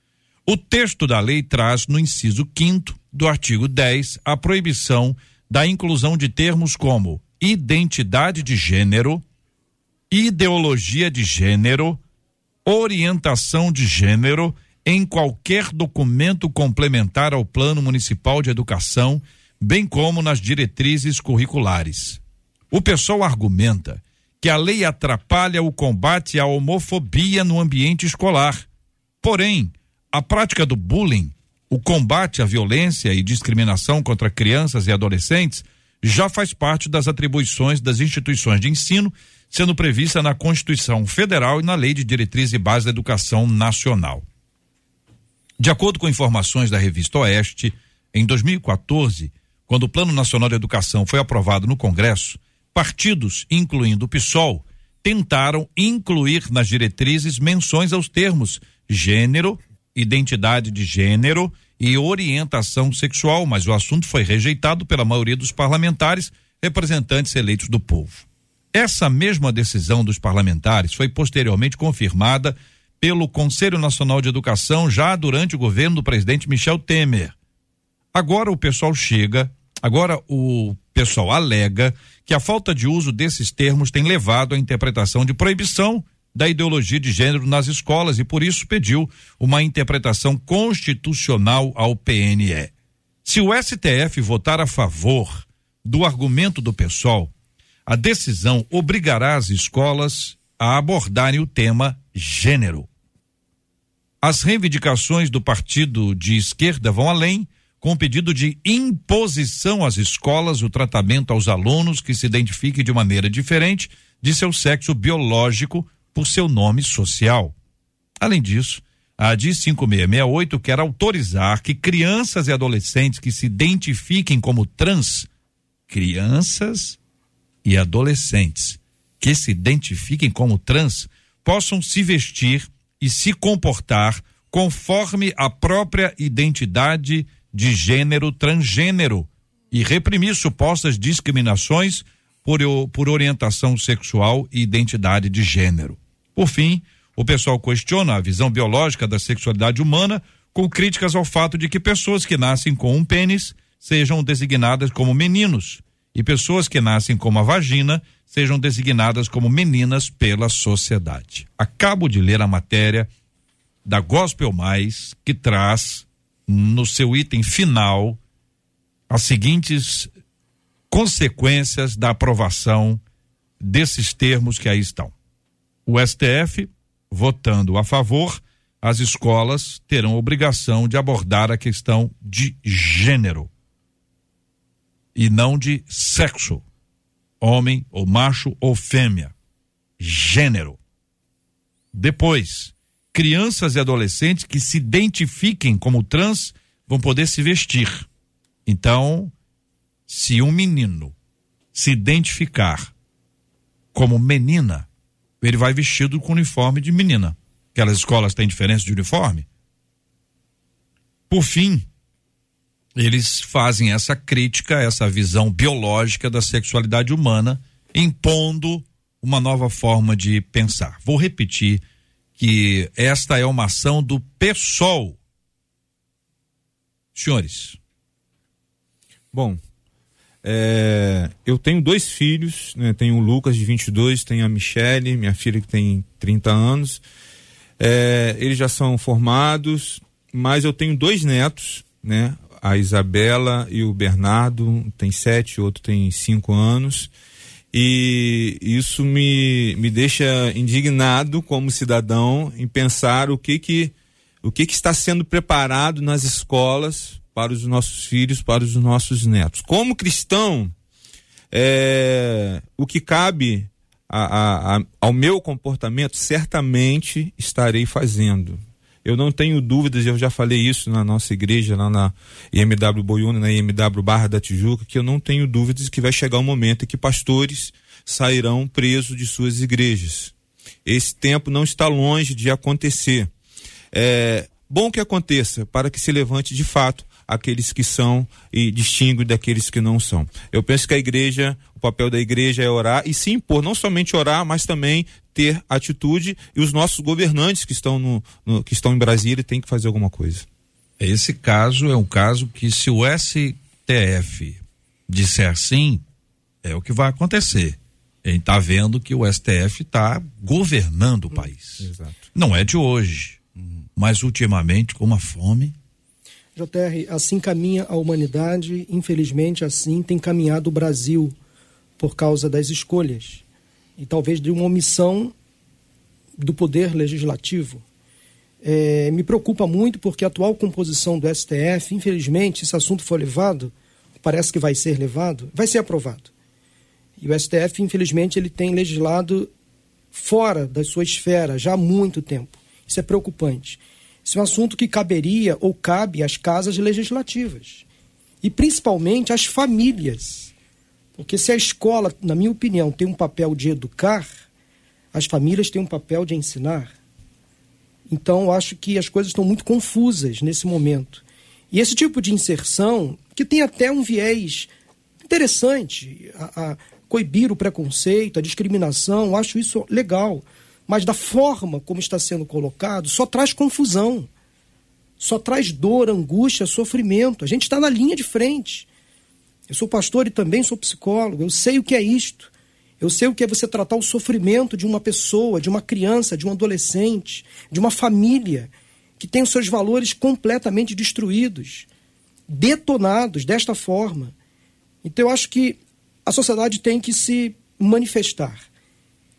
O texto da lei traz no inciso 5 do artigo 10 a proibição da inclusão de termos como identidade de gênero, ideologia de gênero, orientação de gênero em qualquer documento complementar ao Plano Municipal de Educação, bem como nas diretrizes curriculares. O pessoal argumenta que a lei atrapalha o combate à homofobia no ambiente escolar. Porém, a prática do bullying, o combate à violência e discriminação contra crianças e adolescentes já faz parte das atribuições das instituições de ensino, sendo prevista na Constituição Federal e na Lei de Diretriz e Base da Educação Nacional. De acordo com informações da revista Oeste, em 2014, quando o Plano Nacional de Educação foi aprovado no Congresso, partidos, incluindo o PSOL, tentaram incluir nas diretrizes menções aos termos gênero, identidade de gênero e orientação sexual, mas o assunto foi rejeitado pela maioria dos parlamentares, representantes eleitos do povo. Essa mesma decisão dos parlamentares foi posteriormente confirmada pelo Conselho Nacional de Educação já durante o governo do presidente Michel Temer. Agora o pessoal chega, agora o pessoal alega que a falta de uso desses termos tem levado à interpretação de proibição da ideologia de gênero nas escolas e por isso pediu uma interpretação constitucional ao PNE. Se o STF votar a favor do argumento do PSOL, a decisão obrigará as escolas a abordarem o tema gênero. As reivindicações do partido de esquerda vão além, com o pedido de imposição às escolas o tratamento aos alunos que se identifiquem de maneira diferente de seu sexo biológico por seu nome social. Além disso, a DI 5668 quer autorizar que crianças e adolescentes que se identifiquem como trans, crianças e adolescentes que se identifiquem como trans, possam se vestir e se comportar conforme a própria identidade de gênero transgênero e reprimir supostas discriminações por, por orientação sexual e identidade de gênero. Por fim, o pessoal questiona a visão biológica da sexualidade humana com críticas ao fato de que pessoas que nascem com um pênis sejam designadas como meninos e pessoas que nascem com uma vagina sejam designadas como meninas pela sociedade. Acabo de ler a matéria da Gospel Mais que traz no seu item final as seguintes consequências da aprovação desses termos que aí estão. O STF, votando a favor, as escolas terão obrigação de abordar a questão de gênero e não de sexo, homem ou macho ou fêmea, gênero. Depois, crianças e adolescentes que se identifiquem como trans vão poder se vestir. Então, se um menino se identificar como menina, ele vai vestido com uniforme de menina. Aquelas escolas têm diferença de uniforme, por fim, eles fazem essa crítica, essa visão biológica da sexualidade humana, impondo uma nova forma de pensar. Vou repetir que esta é uma ação do PSOL. Senhores. Bom, é, eu tenho dois filhos, né? tenho o Lucas de 22, tenho a Michele, minha filha que tem 30 anos. É, eles já são formados, mas eu tenho dois netos, né? A Isabela e o Bernardo, um tem sete, outro tem cinco anos. E isso me, me deixa indignado como cidadão em pensar o que que, o que, que está sendo preparado nas escolas para os nossos filhos, para os nossos netos. Como cristão, é, o que cabe a, a, a, ao meu comportamento, certamente estarei fazendo. Eu não tenho dúvidas, eu já falei isso na nossa igreja, lá na IMW Boiúna, na IMW Barra da Tijuca, que eu não tenho dúvidas que vai chegar um momento em que pastores sairão presos de suas igrejas. Esse tempo não está longe de acontecer. É bom que aconteça para que se levante de fato aqueles que são e distingue daqueles que não são. Eu penso que a igreja, o papel da igreja é orar e se impor, não somente orar, mas também ter atitude e os nossos governantes que estão no, no que estão em Brasília têm que fazer alguma coisa. Esse caso é um caso que se o STF disser sim, é o que vai acontecer. A gente está vendo que o STF está governando o país. Exato. Não é de hoje, mas ultimamente com uma fome JR, assim caminha a humanidade, infelizmente assim tem caminhado o Brasil por causa das escolhas e talvez de uma omissão do poder legislativo. É, me preocupa muito porque a atual composição do STF, infelizmente, esse assunto foi levado, parece que vai ser levado, vai ser aprovado. E o STF, infelizmente, ele tem legislado fora da sua esfera já há muito tempo. Isso é preocupante. Isso é um assunto que caberia ou cabe às casas legislativas e principalmente às famílias. Porque se a escola, na minha opinião, tem um papel de educar, as famílias têm um papel de ensinar. Então, acho que as coisas estão muito confusas nesse momento. E esse tipo de inserção, que tem até um viés interessante, a, a coibir o preconceito, a discriminação, acho isso legal mas da forma como está sendo colocado, só traz confusão, só traz dor, angústia, sofrimento. A gente está na linha de frente. Eu sou pastor e também sou psicólogo, eu sei o que é isto. Eu sei o que é você tratar o sofrimento de uma pessoa, de uma criança, de um adolescente, de uma família que tem os seus valores completamente destruídos, detonados desta forma. Então eu acho que a sociedade tem que se manifestar.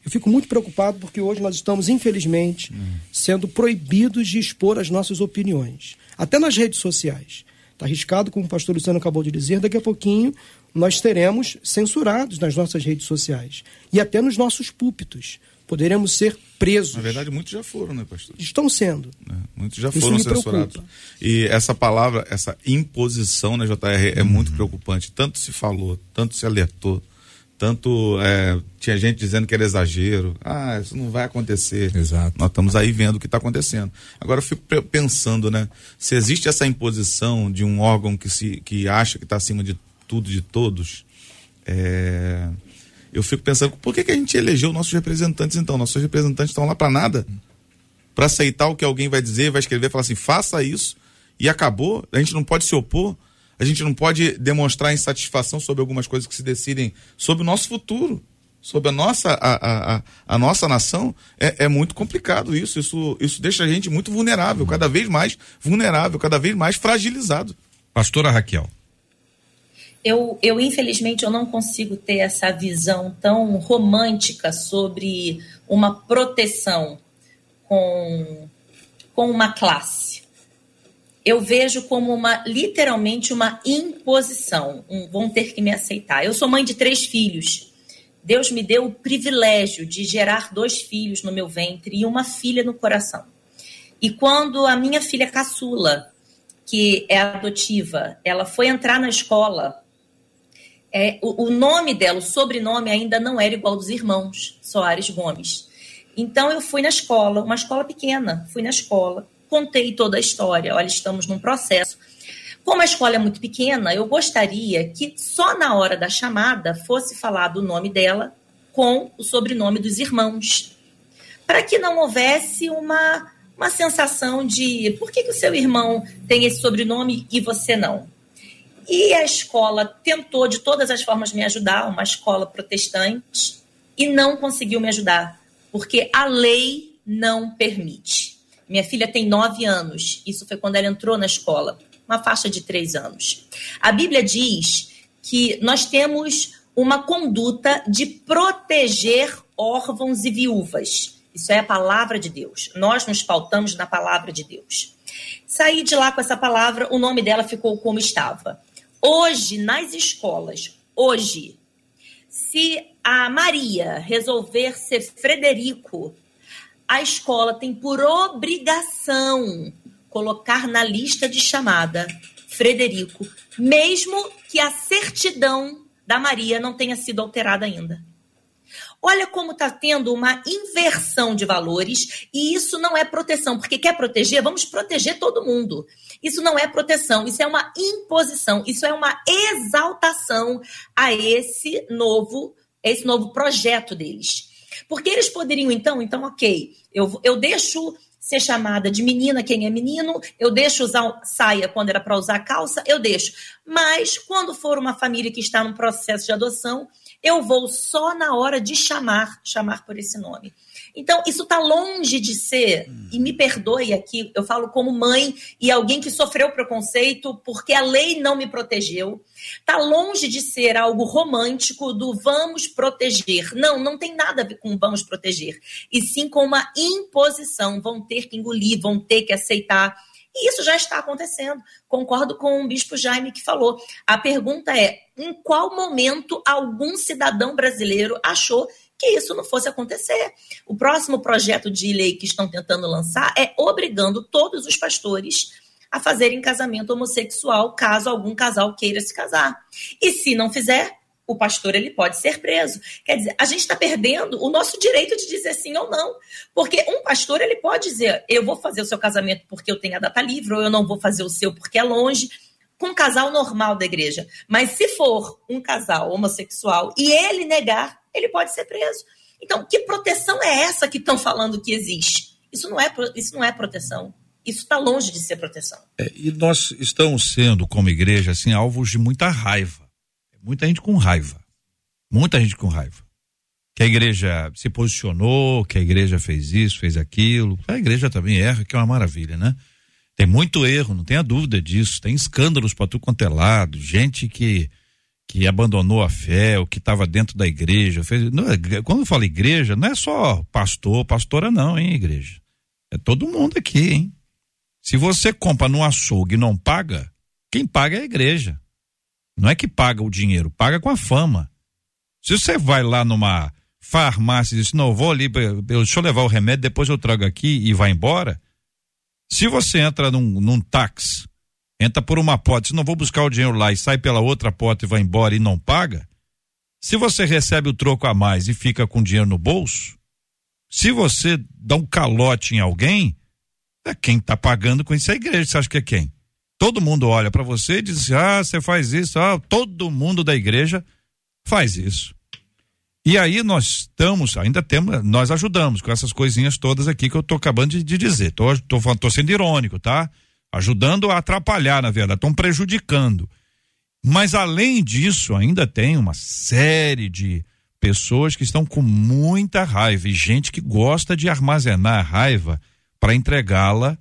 Eu fico muito preocupado porque hoje nós estamos, infelizmente, sendo proibidos de expor as nossas opiniões, até nas redes sociais. Está arriscado, como o pastor Luciano acabou de dizer, daqui a pouquinho nós teremos censurados nas nossas redes sociais e até nos nossos púlpitos. Poderemos ser presos. Na verdade, muitos já foram, né, pastor? Estão sendo. É, muitos já Isso foram censurados. Preocupa. E essa palavra, essa imposição, né, JR, é uhum. muito preocupante. Tanto se falou, tanto se alertou tanto é, tinha gente dizendo que era exagero. Ah, isso não vai acontecer. Exato. Nós estamos aí vendo o que está acontecendo. Agora eu fico pensando, né? Se existe essa imposição de um órgão que, se, que acha que está acima de tudo, de todos, é, eu fico pensando, por que, que a gente elegeu nossos representantes então? Nossos representantes estão lá para nada? Para aceitar o que alguém vai dizer, vai escrever, falar assim, faça isso e acabou. A gente não pode se opor a gente não pode demonstrar insatisfação sobre algumas coisas que se decidem sobre o nosso futuro, sobre a nossa, a, a, a nossa nação. É, é, muito complicado isso. isso. Isso deixa a gente muito vulnerável, cada vez mais vulnerável, cada vez mais fragilizado. Pastora Raquel. Eu, eu, infelizmente, eu não consigo ter essa visão tão romântica sobre uma proteção com, com uma classe eu vejo como uma literalmente uma imposição. Um, vão ter que me aceitar. Eu sou mãe de três filhos. Deus me deu o privilégio de gerar dois filhos no meu ventre e uma filha no coração. E quando a minha filha caçula, que é adotiva, ela foi entrar na escola, é, o, o nome dela, o sobrenome ainda não era igual dos irmãos Soares Gomes. Então eu fui na escola, uma escola pequena, fui na escola contei toda a história. Olha, estamos num processo. Como a escola é muito pequena, eu gostaria que só na hora da chamada fosse falado o nome dela com o sobrenome dos irmãos, para que não houvesse uma, uma sensação de por que, que o seu irmão tem esse sobrenome e você não. E a escola tentou de todas as formas me ajudar, uma escola protestante, e não conseguiu me ajudar, porque a lei não permite. Minha filha tem nove anos, isso foi quando ela entrou na escola uma faixa de três anos. A Bíblia diz que nós temos uma conduta de proteger órfãos e viúvas. Isso é a palavra de Deus. Nós nos pautamos na palavra de Deus. Saí de lá com essa palavra, o nome dela ficou como estava. Hoje, nas escolas, hoje, se a Maria resolver ser Frederico, a escola tem por obrigação colocar na lista de chamada Frederico, mesmo que a certidão da Maria não tenha sido alterada ainda. Olha como está tendo uma inversão de valores e isso não é proteção, porque quer proteger, vamos proteger todo mundo. Isso não é proteção, isso é uma imposição, isso é uma exaltação a esse novo, esse novo projeto deles. Porque eles poderiam, então, então, ok, eu, eu deixo ser chamada de menina quem é menino, eu deixo usar saia quando era para usar calça, eu deixo. Mas quando for uma família que está num processo de adoção, eu vou só na hora de chamar, chamar por esse nome. Então, isso está longe de ser, e me perdoe aqui, eu falo como mãe e alguém que sofreu preconceito porque a lei não me protegeu. Está longe de ser algo romântico do vamos proteger. Não, não tem nada a ver com vamos proteger. E sim com uma imposição. Vão ter que engolir, vão ter que aceitar. E isso já está acontecendo. Concordo com o bispo Jaime que falou. A pergunta é: em qual momento algum cidadão brasileiro achou que isso não fosse acontecer. O próximo projeto de lei que estão tentando lançar é obrigando todos os pastores a fazerem casamento homossexual, caso algum casal queira se casar. E se não fizer, o pastor ele pode ser preso. Quer dizer, a gente está perdendo o nosso direito de dizer sim ou não. Porque um pastor ele pode dizer, eu vou fazer o seu casamento porque eu tenho a data livre, ou eu não vou fazer o seu porque é longe com um casal normal da igreja. Mas se for um casal homossexual e ele negar, ele pode ser preso. Então, que proteção é essa que estão falando que existe? Isso não é, isso não é proteção. Isso está longe de ser proteção. É, e nós estamos sendo, como igreja, assim, alvos de muita raiva. Muita gente com raiva. Muita gente com raiva. Que a igreja se posicionou, que a igreja fez isso, fez aquilo. A igreja também erra, que é uma maravilha, né? Tem muito erro, não tenha dúvida disso. Tem escândalos para tu quanto é lado, gente que que abandonou a fé, o que estava dentro da igreja. Fez, não, quando eu falo igreja, não é só pastor, pastora não, hein, igreja. É todo mundo aqui, hein? Se você compra no açougue e não paga, quem paga é a igreja. Não é que paga o dinheiro, paga com a fama. Se você vai lá numa farmácia e diz, não, vou ali, deixa eu levar o remédio, depois eu trago aqui e vai embora. Se você entra num, num táxi entra por uma porta, se não vou buscar o dinheiro lá e sai pela outra porta e vai embora e não paga, se você recebe o troco a mais e fica com dinheiro no bolso, se você dá um calote em alguém, é quem está pagando com isso é a igreja. Você acha que é quem? Todo mundo olha para você e diz assim, ah, você faz isso, ah, todo mundo da igreja faz isso. E aí nós estamos, ainda temos, nós ajudamos com essas coisinhas todas aqui que eu estou acabando de, de dizer. Tô, tô, tô sendo irônico, tá? Ajudando a atrapalhar, na verdade, estão prejudicando. Mas além disso, ainda tem uma série de pessoas que estão com muita raiva e gente que gosta de armazenar a raiva para entregá-la,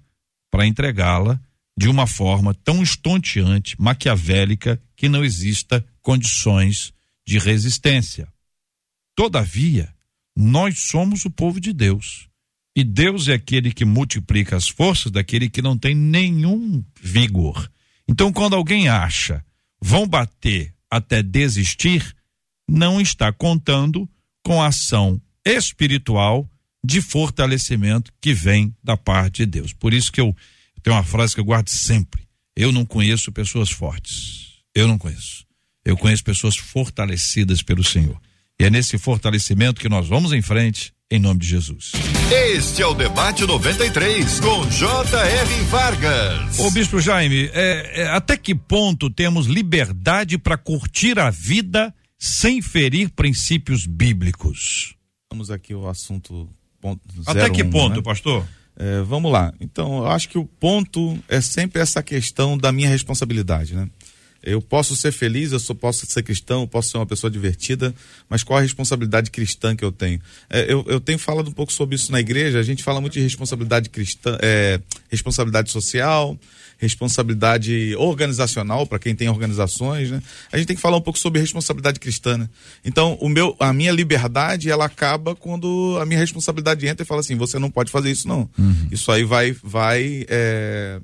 para entregá-la de uma forma tão estonteante, maquiavélica, que não exista condições de resistência. Todavia, nós somos o povo de Deus. E Deus é aquele que multiplica as forças daquele que não tem nenhum vigor. Então, quando alguém acha vão bater até desistir, não está contando com a ação espiritual de fortalecimento que vem da parte de Deus. Por isso que eu, tenho uma frase que eu guardo sempre: eu não conheço pessoas fortes. Eu não conheço. Eu conheço pessoas fortalecidas pelo Senhor. E é nesse fortalecimento que nós vamos em frente, em nome de Jesus. Este é o Debate 93, com J.R. Vargas. Ô Bispo Jaime, é, é, até que ponto temos liberdade para curtir a vida sem ferir princípios bíblicos? Vamos aqui ao assunto ponto Até que ponto, né? pastor? É, vamos lá. Então, eu acho que o ponto é sempre essa questão da minha responsabilidade, né? Eu posso ser feliz, eu só posso ser cristão, eu posso ser uma pessoa divertida, mas qual a responsabilidade cristã que eu tenho? É, eu, eu, tenho falado um pouco sobre isso na igreja, a gente fala muito de responsabilidade cristã, é, responsabilidade social, responsabilidade organizacional para quem tem organizações, né? A gente tem que falar um pouco sobre responsabilidade cristã, né? Então, o meu, a minha liberdade, ela acaba quando a minha responsabilidade entra e fala assim, você não pode fazer isso não. Uhum. Isso aí vai, vai é,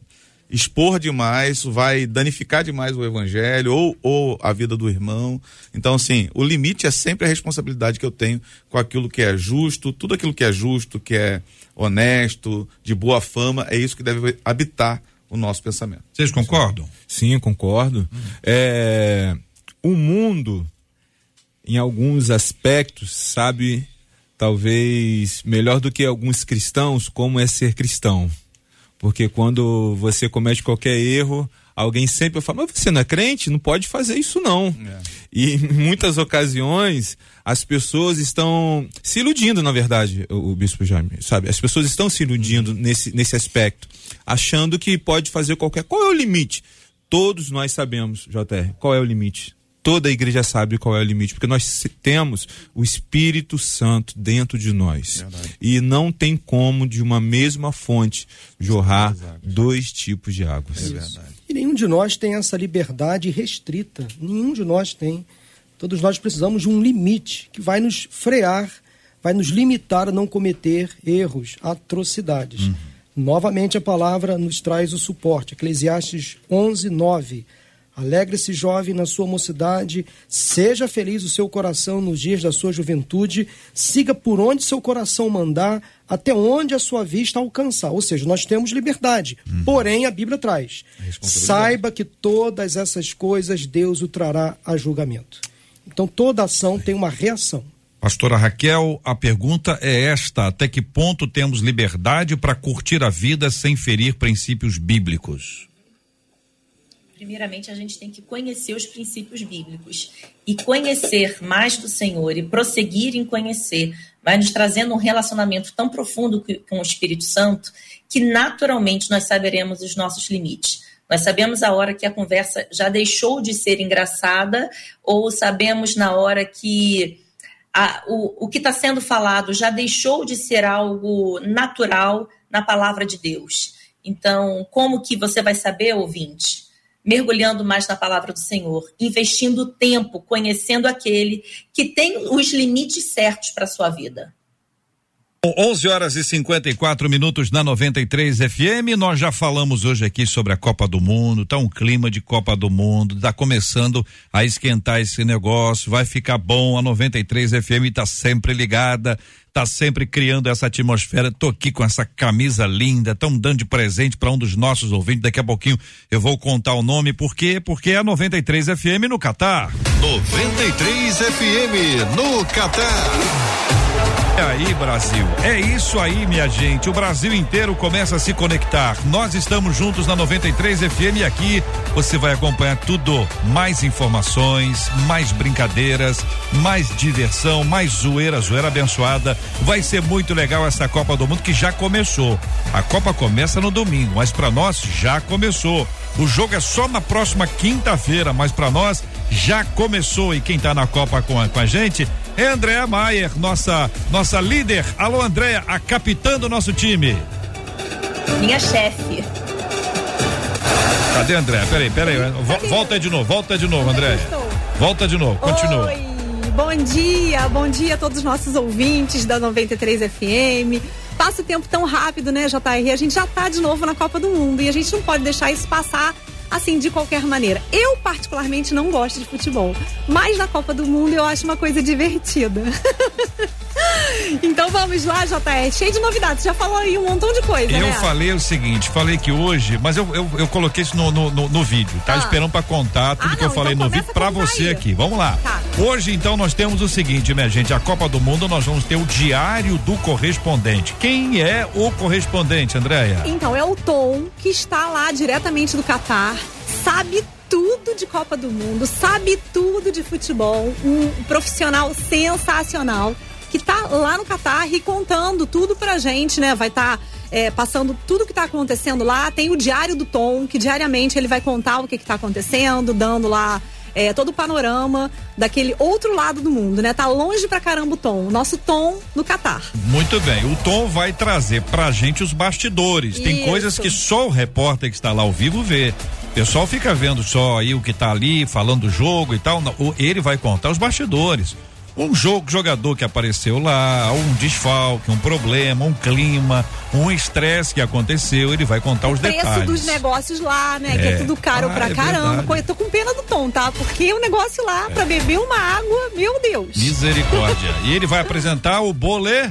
expor demais, vai danificar demais o evangelho ou, ou a vida do irmão. Então, assim, o limite é sempre a responsabilidade que eu tenho com aquilo que é justo, tudo aquilo que é justo, que é honesto, de boa fama, é isso que deve habitar o nosso pensamento. Vocês concordam? Sim, concordo. Hum. É, o mundo, em alguns aspectos, sabe talvez melhor do que alguns cristãos como é ser cristão. Porque quando você comete qualquer erro, alguém sempre fala, mas você não é crente? Não pode fazer isso não. É. E em muitas ocasiões as pessoas estão se iludindo, na verdade, o, o Bispo Jaime, sabe? As pessoas estão se iludindo nesse, nesse aspecto, achando que pode fazer qualquer. Qual é o limite? Todos nós sabemos, JR, qual é o limite toda a igreja sabe qual é o limite, porque nós temos o Espírito Santo dentro de nós. Verdade. E não tem como, de uma mesma fonte, jorrar dois tipos de águas. É verdade. E nenhum de nós tem essa liberdade restrita. Nenhum de nós tem. Todos nós precisamos de um limite que vai nos frear, vai nos limitar a não cometer erros, atrocidades. Uhum. Novamente a palavra nos traz o suporte. Eclesiastes 11, 9 Alegre-se, jovem, na sua mocidade, seja feliz o seu coração nos dias da sua juventude, siga por onde seu coração mandar, até onde a sua vista alcançar. Ou seja, nós temos liberdade, uhum. porém a Bíblia traz: saiba que todas essas coisas Deus o trará a julgamento. Então toda ação tem uma reação. Pastora Raquel, a pergunta é esta: até que ponto temos liberdade para curtir a vida sem ferir princípios bíblicos? Primeiramente a gente tem que conhecer os princípios bíblicos. E conhecer mais do Senhor e prosseguir em conhecer vai nos trazendo um relacionamento tão profundo com o Espírito Santo que naturalmente nós saberemos os nossos limites. Nós sabemos a hora que a conversa já deixou de ser engraçada ou sabemos na hora que a, o, o que está sendo falado já deixou de ser algo natural na palavra de Deus. Então, como que você vai saber, ouvinte? Mergulhando mais na palavra do Senhor, investindo tempo, conhecendo aquele que tem os limites certos para sua vida. 11 horas e 54 minutos na 93 FM. Nós já falamos hoje aqui sobre a Copa do Mundo. Tá um clima de Copa do Mundo. Tá começando a esquentar esse negócio. Vai ficar bom. A 93 FM tá sempre ligada tá sempre criando essa atmosfera. Tô aqui com essa camisa linda, tão dando de presente para um dos nossos ouvintes. Daqui a pouquinho eu vou contar o nome, por quê? Porque é a 93 FM no Catar. 93 FM no Catar. É aí, Brasil. É isso aí, minha gente. O Brasil inteiro começa a se conectar. Nós estamos juntos na 93 FM e aqui você vai acompanhar tudo. Mais informações, mais brincadeiras, mais diversão, mais zoeira, zoeira abençoada. Vai ser muito legal essa Copa do Mundo que já começou. A Copa começa no domingo, mas para nós já começou. O jogo é só na próxima quinta-feira, mas para nós já começou. E quem tá na Copa com a, com a gente é Andréa Maier, nossa, nossa líder. Alô, Andréa, a capitã do nosso time. Minha chefe. Cadê André? Peraí, peraí. Volta de novo, volta de novo, André. Volta de novo, continua. Oi, bom dia, bom dia a todos os nossos ouvintes da 93 FM. Passa o tempo tão rápido, né, JR? A gente já tá de novo na Copa do Mundo e a gente não pode deixar isso passar assim, de qualquer maneira. Eu, particularmente, não gosto de futebol, mas na Copa do Mundo eu acho uma coisa divertida. [laughs] Então vamos lá, JR. Cheio de novidades. Já falou aí um montão de coisa, Eu né? falei o seguinte, falei que hoje, mas eu, eu, eu coloquei isso no, no, no, no vídeo, tá? Ah. Esperando pra contar tudo Ah, que eu não, falei então no vídeo a pra contar você aí. aqui. Vamos lá. Tá. Hoje, então, nós temos o seguinte, minha gente, a Copa do Mundo, nós vamos ter o diário do correspondente. Quem é o correspondente, Andréia? Então, é o Tom, que está lá diretamente do Catar, sabe tudo de Copa do Mundo, sabe tudo de futebol, um profissional sensacional, que tá lá no Catar e contando tudo pra gente, né? Vai estar passando tudo que tá acontecendo lá. Tem o Diário do Tom, que diariamente ele vai contar o que que tá acontecendo, dando lá é, todo o panorama daquele outro lado do mundo, né? Tá longe pra caramba o Tom, o nosso Tom no Catar. Muito bem, o Tom vai trazer pra gente os bastidores. Tem Isso. coisas que só o repórter que está lá ao vivo vê. O pessoal fica vendo só aí o que tá ali, falando do jogo e tal. Ele vai contar os bastidores. Um jogo, jogador que apareceu lá, um desfalque, um problema, um clima, um estresse que aconteceu, ele vai contar os preço detalhes. dos negócios lá, né? Que É. é tudo caro Ah, pra é caramba. verdade. Eu tô com pena do Tom, tá? Porque o negócio lá, pra beber uma água, meu Deus. Misericórdia. e ele vai apresentar o bolê.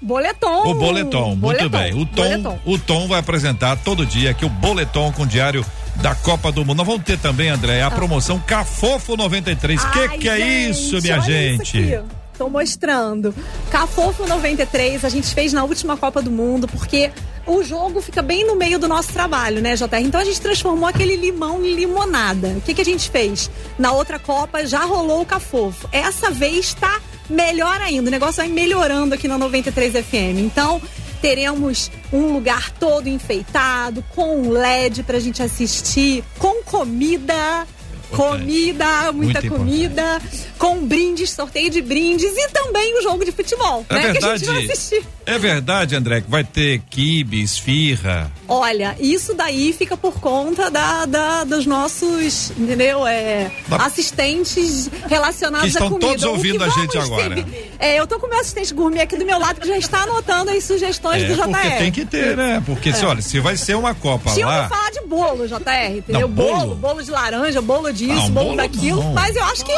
Boletom. O boletom, muito Boletom, bem. O Tom, boletom. o Tom vai apresentar todo dia aqui o boletom com o diário da Copa do Mundo. Nós vamos ter também, André, a promoção Cafofo 93. Que Ai, que é isso, minha gente? Isso aqui. Tô mostrando. Cafofo 93, a gente fez na última Copa do Mundo, porque o jogo fica bem no meio do nosso trabalho, né, JR? Então a gente transformou aquele limão em limonada. O que, que a gente fez? Na outra Copa já rolou o Cafofo. Essa vez tá melhor ainda. O negócio vai melhorando aqui na 93 FM. Então. Teremos um lugar todo enfeitado, com LED pra gente assistir, com comida, comida, muita Muito comida, com brindes, sorteio de brindes e também o jogo de futebol, É né? Que a verdade. gente vai assistir. É verdade, André, que vai ter quibe, esfirra. Olha, isso daí fica por conta da, da- dos nossos, entendeu? É, Da- assistentes relacionados Que estão à comida. todos ouvindo a gente agora. ter- é, eu tô com o meu assistente gourmet aqui do meu lado que já está anotando as sugestões do É, JR. porque tem que ter, né? Porque, se, olha, se vai ser uma Copa Tinha lá. que falar de bolo, JR, entendeu? Não, bolo? bolo, bolo de laranja, bolo disso, Não, bolo, bolo daquilo. não. Mas eu acho que.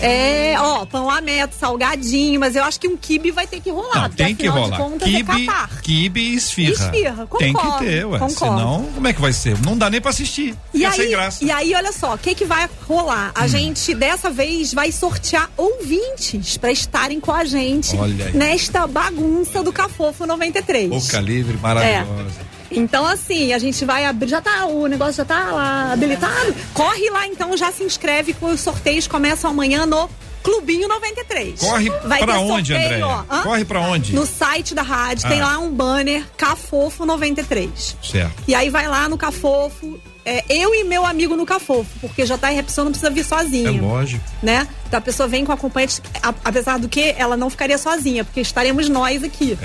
É, ó, pão a metro, salgadinho, mas eu acho que um kibe vai ter que rolar. Não, porque tem que rolar. contas é Quibe, Catar. quibe e esfirra. Esfirra, Tem que concordo, ter, ué. concordo. Senão, como é que vai ser? Não dá nem pra assistir. E Fica aí, e aí, olha só, o que, que vai rolar? A gente, dessa vez, vai sortear ouvintes pra estarem com a gente nesta bagunça do Cafofo 93. Boca livre, maravilhosa. Então, assim, a gente vai abrir. Já tá, o negócio já tá lá habilitado. Corre lá, então, já se inscreve, que os sorteios começam amanhã no Clubinho 93. Corre Vai pra onde, André? Corre pra onde? No site da rádio tem Ah. lá um banner Cafofo 93. Certo. E aí vai lá no Cafofo. é, eu e meu amigo no Cafofo, porque já tá em repetição, não precisa vir É sozinho. lógico. Né? Então a pessoa vem com acompanhante, a- apesar do que ela não ficaria sozinha, porque estaremos nós aqui.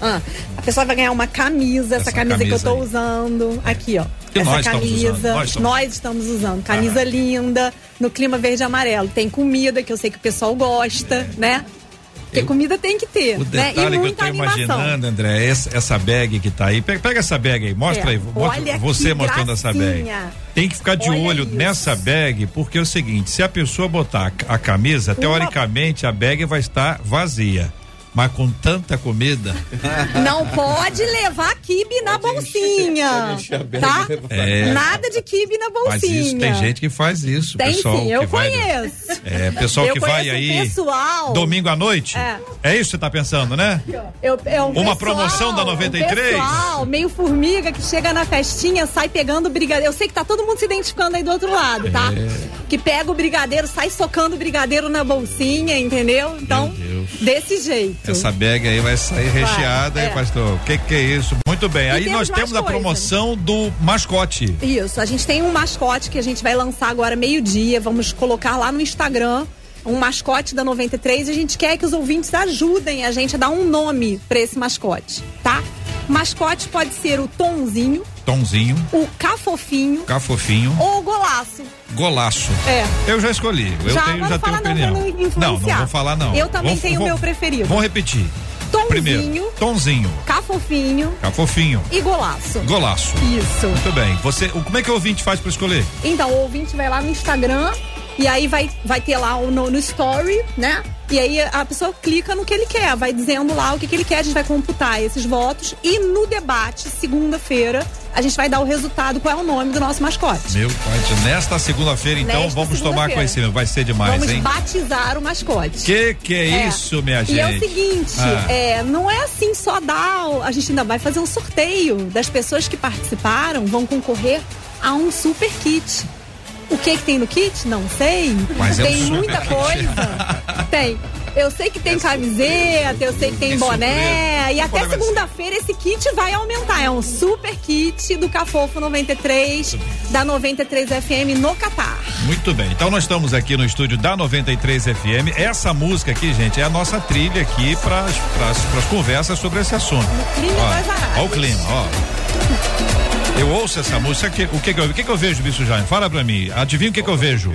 Ah, a pessoa vai ganhar uma camisa, essa, Essa camisa, que eu camisa tô aí. usando. Aqui, ó. Que essa nós estamos camisa. usando, nós estamos- estamos usando. Camisa linda, no clima verde e amarelo. Tem comida, que eu sei que o pessoal gosta, né? Porque Eu- comida tem que ter, O né? detalhe E que eu tô animação. imaginando, André, é essa, essa bag que tá aí. Pega, pega essa bag aí, mostra É, aí. Mostra olha você mostrando essa bag. Tem que ficar de Olha olho isso. nessa bag, porque é o seguinte: se a pessoa botar a, a camisa, teoricamente a bag vai estar vazia. Mas com tanta comida. Não pode levar kibe na bolsinha. Tá? É. Nada de kibe na bolsinha. Mas isso tem gente que faz isso, Tem pessoal. sim, eu que vai- conheço. É, pessoal Eu que vai conheço aí pessoal. domingo à noite. É. É isso que você tá pensando, né? Eu, é um Uma pessoal- promoção da 93? Um pessoal, meio formiga que chega na festinha, sai pegando o brigadeiro. Eu sei que tá todo mundo se identificando aí do outro lado, tá? É. Que pega o brigadeiro, sai socando o brigadeiro na bolsinha, entendeu? Então, Deus. desse jeito. Essa bag aí vai sair recheada, hein, é. pastor? O que que é isso? Muito bem. aí temos nós temos a coisa. promoção do mascote. Isso, a gente tem um mascote que a gente vai lançar agora meio-dia. Vamos colocar lá no Instagram um mascote da 93 e a gente quer que os ouvintes ajudem a gente a dar um nome pra esse mascote, tá? Mascote pode ser o Tonzinho, Tomzinho, o Cafofinho cafofinho, ou o Golaço. golaço. É. Eu já escolhi. Eu já, tenho, não já vou tenho não, opinião. não não, não vou falar não. Eu também Vou- tenho o vou- meu preferido. Vamos repetir. Tonzinho, Primeiro, Tomzinho, Cafofinho cafofinho, e Golaço. golaço. Isso. Muito bem. Você, como é que o ouvinte faz para escolher? Então, o ouvinte vai lá no Instagram e aí vai, vai ter lá o- no, no story, né? E aí a pessoa clica no que ele quer, vai dizendo lá o que, que ele quer, a gente vai computar esses votos e no debate, segunda-feira, a gente vai dar o resultado, qual é o nome do nosso mascote. Meu pai, nesta segunda-feira, então, Nesta vamos tomar segunda-feira. conhecimento. Vai ser demais, Vamos hein? batizar o mascote. Que que é, É. isso, minha gente? E é o seguinte, Ah. é, não é assim só dar. A gente ainda vai fazer um sorteio das pessoas que participaram, vão concorrer a um super kit. O que que tem no kit? Não sei. Mas é tem muita coisa. tem. Eu sei que tem camiseta, eu sei que tem boné. E até segunda-feira esse kit vai aumentar. É um super kit do Cafofo 93, da 93 FM no Catar. Muito bem. Então nós estamos aqui no estúdio da 93 FM. Essa música aqui, gente, é a nossa trilha aqui para as conversas sobre esse assunto. clima Ó, das Arábias. ó o clima, ó. Eu ouço essa música, que, o que que eu, que que eu vejo, Bicho Jaime? Fala pra mim. Adivinha o que que eu vejo?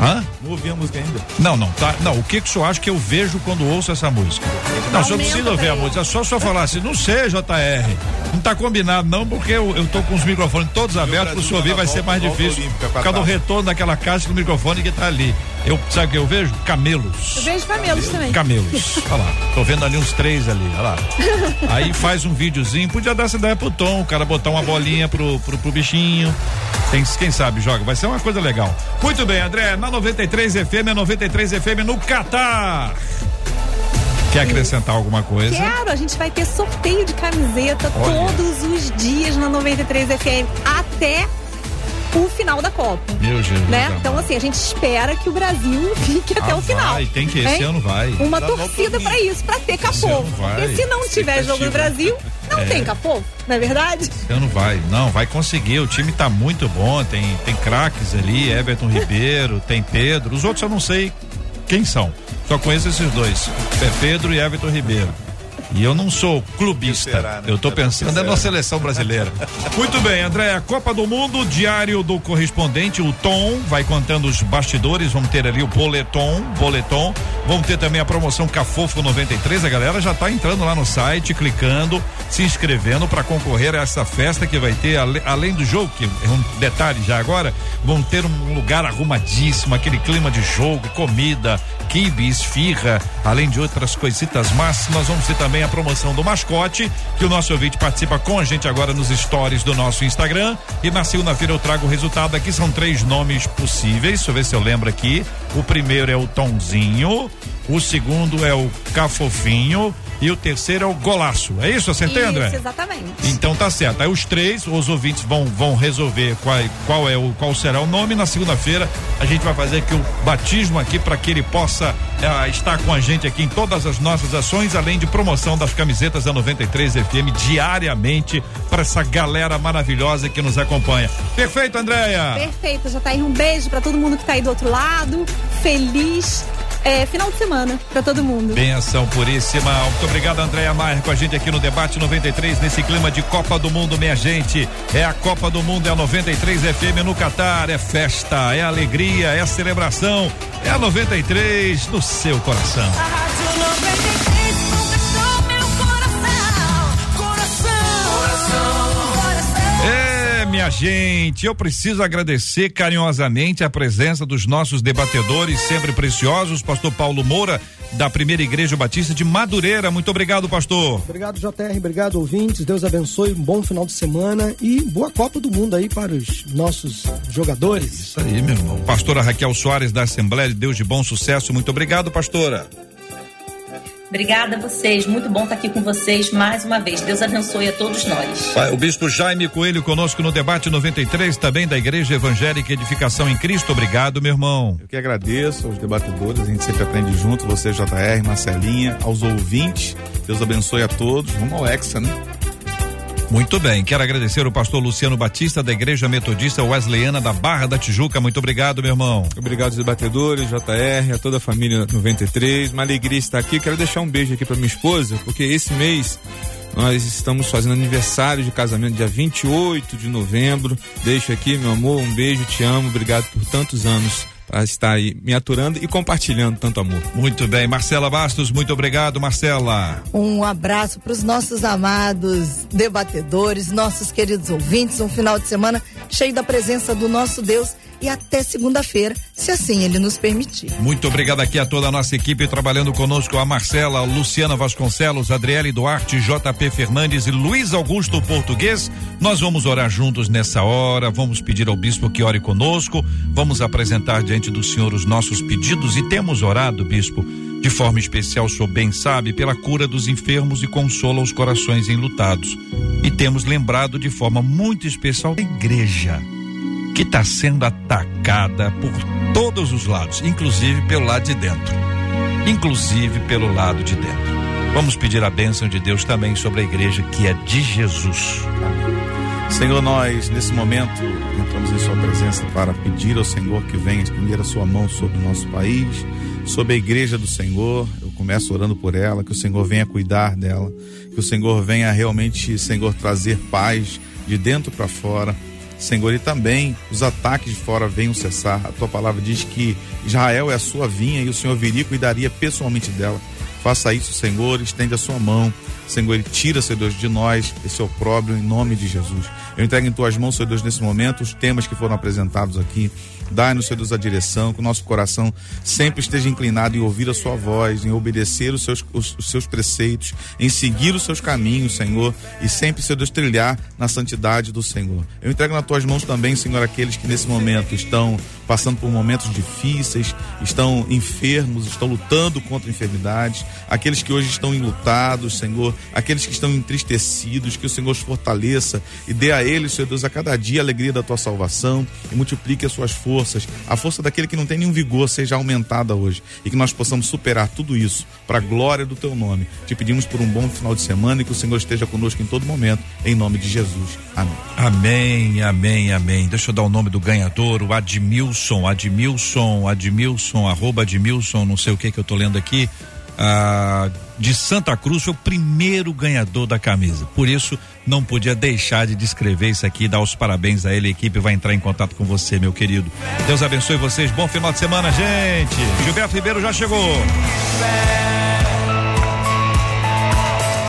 Hã? Não ouvi a música ainda. Não, não, tá. Não, o que que o senhor acha que eu vejo quando ouço essa música? Não, o senhor precisa ouvir a música. É só o senhor falar assim, não sei, JR. Não tá combinado, não, porque eu, eu tô com os microfones todos abertos, pro senhor ouvir tá na vai ser mais difícil. olímpica, Por causa do retorno daquela caixa do microfone que tá ali. Eu, sabe o que eu vejo? Camelos. Eu vejo camelos também. Camelos. Olha lá. Tô vendo ali uns três ali, olha lá. [laughs] Aí faz um videozinho, podia dar essa ideia pro Tom, o cara botar uma bolinha pro, pro, pro bichinho. Tem, quem sabe joga, vai ser uma coisa legal. Muito bem, André, na 93 FM, é 93 FM no Catar. Quer acrescentar alguma coisa? Quero, a gente vai ter sorteio de camiseta Olha. todos os dias na 93 FM até o final da Copa. Meu Jesus. Né? amado. Então, assim, a gente espera que o Brasil [laughs] fique até Ah, o final. Vai, tem que, esse Hein? ano vai. Uma Dá torcida pra isso, pra ter capô. Porque se não tiver jogo no Brasil, não É. tem capô, não é verdade? Esse ano vai. Não, vai conseguir. O time tá muito bom. Tem, tem craques ali, Everton Ribeiro, [laughs] tem Pedro. Os outros eu não sei quem são. Só conheço esses dois. É Pedro e Everton Ribeiro. E eu não sou clubista. Será, né? Eu tô porque pensando é na seleção brasileira. [laughs] Muito bem, André. A Copa do Mundo, diário do correspondente, o Tom, vai contando os bastidores. Vamos ter ali o boletom, boletom. Vamos ter também a promoção Cafofo 93. A galera já tá entrando lá no site, clicando, se inscrevendo para concorrer a essa festa que vai ter, além do jogo, que é um detalhe já agora, vão ter um lugar arrumadíssimo, aquele clima de jogo, comida, quibe, esfirra, além de outras coisitas mas nós vamos ter também a promoção do mascote, que o nosso ouvinte participa com a gente agora nos stories do nosso Instagram. E na segunda-feira eu trago o resultado aqui, são três nomes possíveis. Deixa eu ver se eu lembro aqui. O primeiro é o Tonzinho, o segundo é o Cafofinho e o terceiro é o Golaço. É isso, você entende, André? Isso, exatamente. Então tá certo. Aí os três, os ouvintes vão, vão resolver qual, qual é o qual será o nome. Na segunda-feira a gente vai fazer aqui o batismo aqui para que ele possa eh, estar com a gente aqui em todas as nossas ações, além de promoção das camisetas da 93 FM diariamente para essa galera maravilhosa que nos acompanha. Perfeito, Andréia. Perfeito, já tá aí um beijo pra todo mundo que tá aí do outro lado. Feliz é, final de semana pra todo mundo. Benção puríssima. Muito obrigado, Andréia Maier, com a gente aqui no Debate 93, nesse clima de Copa do Mundo, minha gente. É a Copa do Mundo, é a 93 FM no Catar. É festa, é alegria, é celebração. É a 93 no seu coração. A Rádio 93 minha gente, eu preciso agradecer carinhosamente a presença dos nossos debatedores sempre preciosos, pastor Paulo Moura, da Primeira Igreja Batista de Madureira. Muito obrigado, pastor. Obrigado, JR. Obrigado, ouvintes. Deus abençoe. Um bom final de semana e boa Copa do Mundo aí para os nossos jogadores. Isso aí, meu irmão. Pastora Raquel Soares, da Assembleia de Deus de Bom Sucesso. Muito obrigado, pastora. Obrigada a vocês, muito bom estar aqui com vocês mais uma vez. Deus abençoe a todos nós. Pai, O bispo Jaime Coelho conosco no debate 93, também da Igreja Evangélica Edificação em Cristo. Obrigado, meu irmão. Eu que agradeço aos debatedores, a gente sempre aprende junto, você, JR, Marcelinha, aos ouvintes. Deus abençoe a todos. Vamos ao Hexa, né? Muito bem, quero agradecer o pastor Luciano Batista, da Igreja Metodista Wesleyana da Barra da Tijuca. Muito obrigado, meu irmão. Obrigado aos debatedores, JR, a toda a família 93. Uma alegria estar aqui. Quero deixar um beijo aqui para minha esposa, porque esse mês nós estamos fazendo aniversário de casamento, dia 28 de novembro. Deixo aqui, meu amor, um beijo, te amo, obrigado por tantos anos para estar aí me aturando e compartilhando tanto amor. Muito bem, Marcela Bastos, muito obrigado, Marcela. Um abraço para os nossos amados debatedores, nossos queridos ouvintes. Um final de semana cheio da presença do nosso Deus e até segunda-feira, se assim ele nos permitir. Muito obrigado aqui a toda a nossa equipe trabalhando conosco, a Marcela, a Luciana Vasconcelos, Adriele Duarte, JP Fernandes e Luiz Augusto Português. Nós vamos orar juntos nessa hora, vamos pedir ao bispo que ore conosco, vamos apresentar diante do Senhor os nossos pedidos e temos orado, bispo, de forma especial, o senhor bem sabe, pela cura dos enfermos e consola os corações enlutados. E temos lembrado de forma muito especial da igreja que está sendo atacada por todos os lados, inclusive pelo lado de dentro. Inclusive pelo lado de dentro. Vamos pedir a bênção de Deus também sobre a igreja que é de Jesus. Senhor, nós nesse momento entramos em Sua presença para pedir ao Senhor que venha estender a Sua mão sobre o nosso país, sobre a igreja do Senhor. Eu começo orando por ela, que o Senhor venha cuidar dela, que o Senhor venha realmente, Senhor, trazer paz de dentro para fora. Senhor, e também os ataques de fora venham cessar. A tua palavra diz que Israel é a sua vinha e o Senhor viria e cuidaria pessoalmente dela. Faça isso, Senhor, estende a sua mão. Senhor, Ele tira, Senhor Deus, de nós esse opróbrio em nome de Jesus. Eu entrego em tuas mãos, Senhor Deus, nesse momento, os temas que foram apresentados aqui. Dai-nos, Senhor Deus, a direção, que o nosso coração sempre esteja inclinado em ouvir a sua voz, em obedecer os seus, os, os seus preceitos, em seguir os seus caminhos, Senhor, e sempre, Senhor Deus, trilhar na santidade do Senhor. Eu entrego nas tuas mãos também, Senhor, aqueles que nesse momento estão passando por momentos difíceis, estão enfermos, estão lutando contra enfermidades, aqueles que hoje estão enlutados, Senhor, aqueles que estão entristecidos, que o Senhor os fortaleça e dê a eles, Senhor Deus, a cada dia a alegria da tua salvação e multiplique as suas forças, a força daquele que não tem nenhum vigor seja aumentada hoje e que nós possamos superar tudo isso para a glória do teu nome. Te pedimos por um bom final de semana e que o Senhor esteja conosco em todo momento, em nome de Jesus. Amém. Amém, amém, amém. Deixa eu dar o nome do ganhador, o Admilson, Admilson, Admilson, arroba Admilson, não sei o que que eu tô lendo aqui. Ah, de Santa Cruz foi o primeiro ganhador da camisa. Por isso, não podia deixar de descrever isso aqui, dar os parabéns a ele. A equipe vai entrar em contato com você, meu querido. Deus abençoe vocês. Bom final de semana, gente. Gilberto Ribeiro já chegou.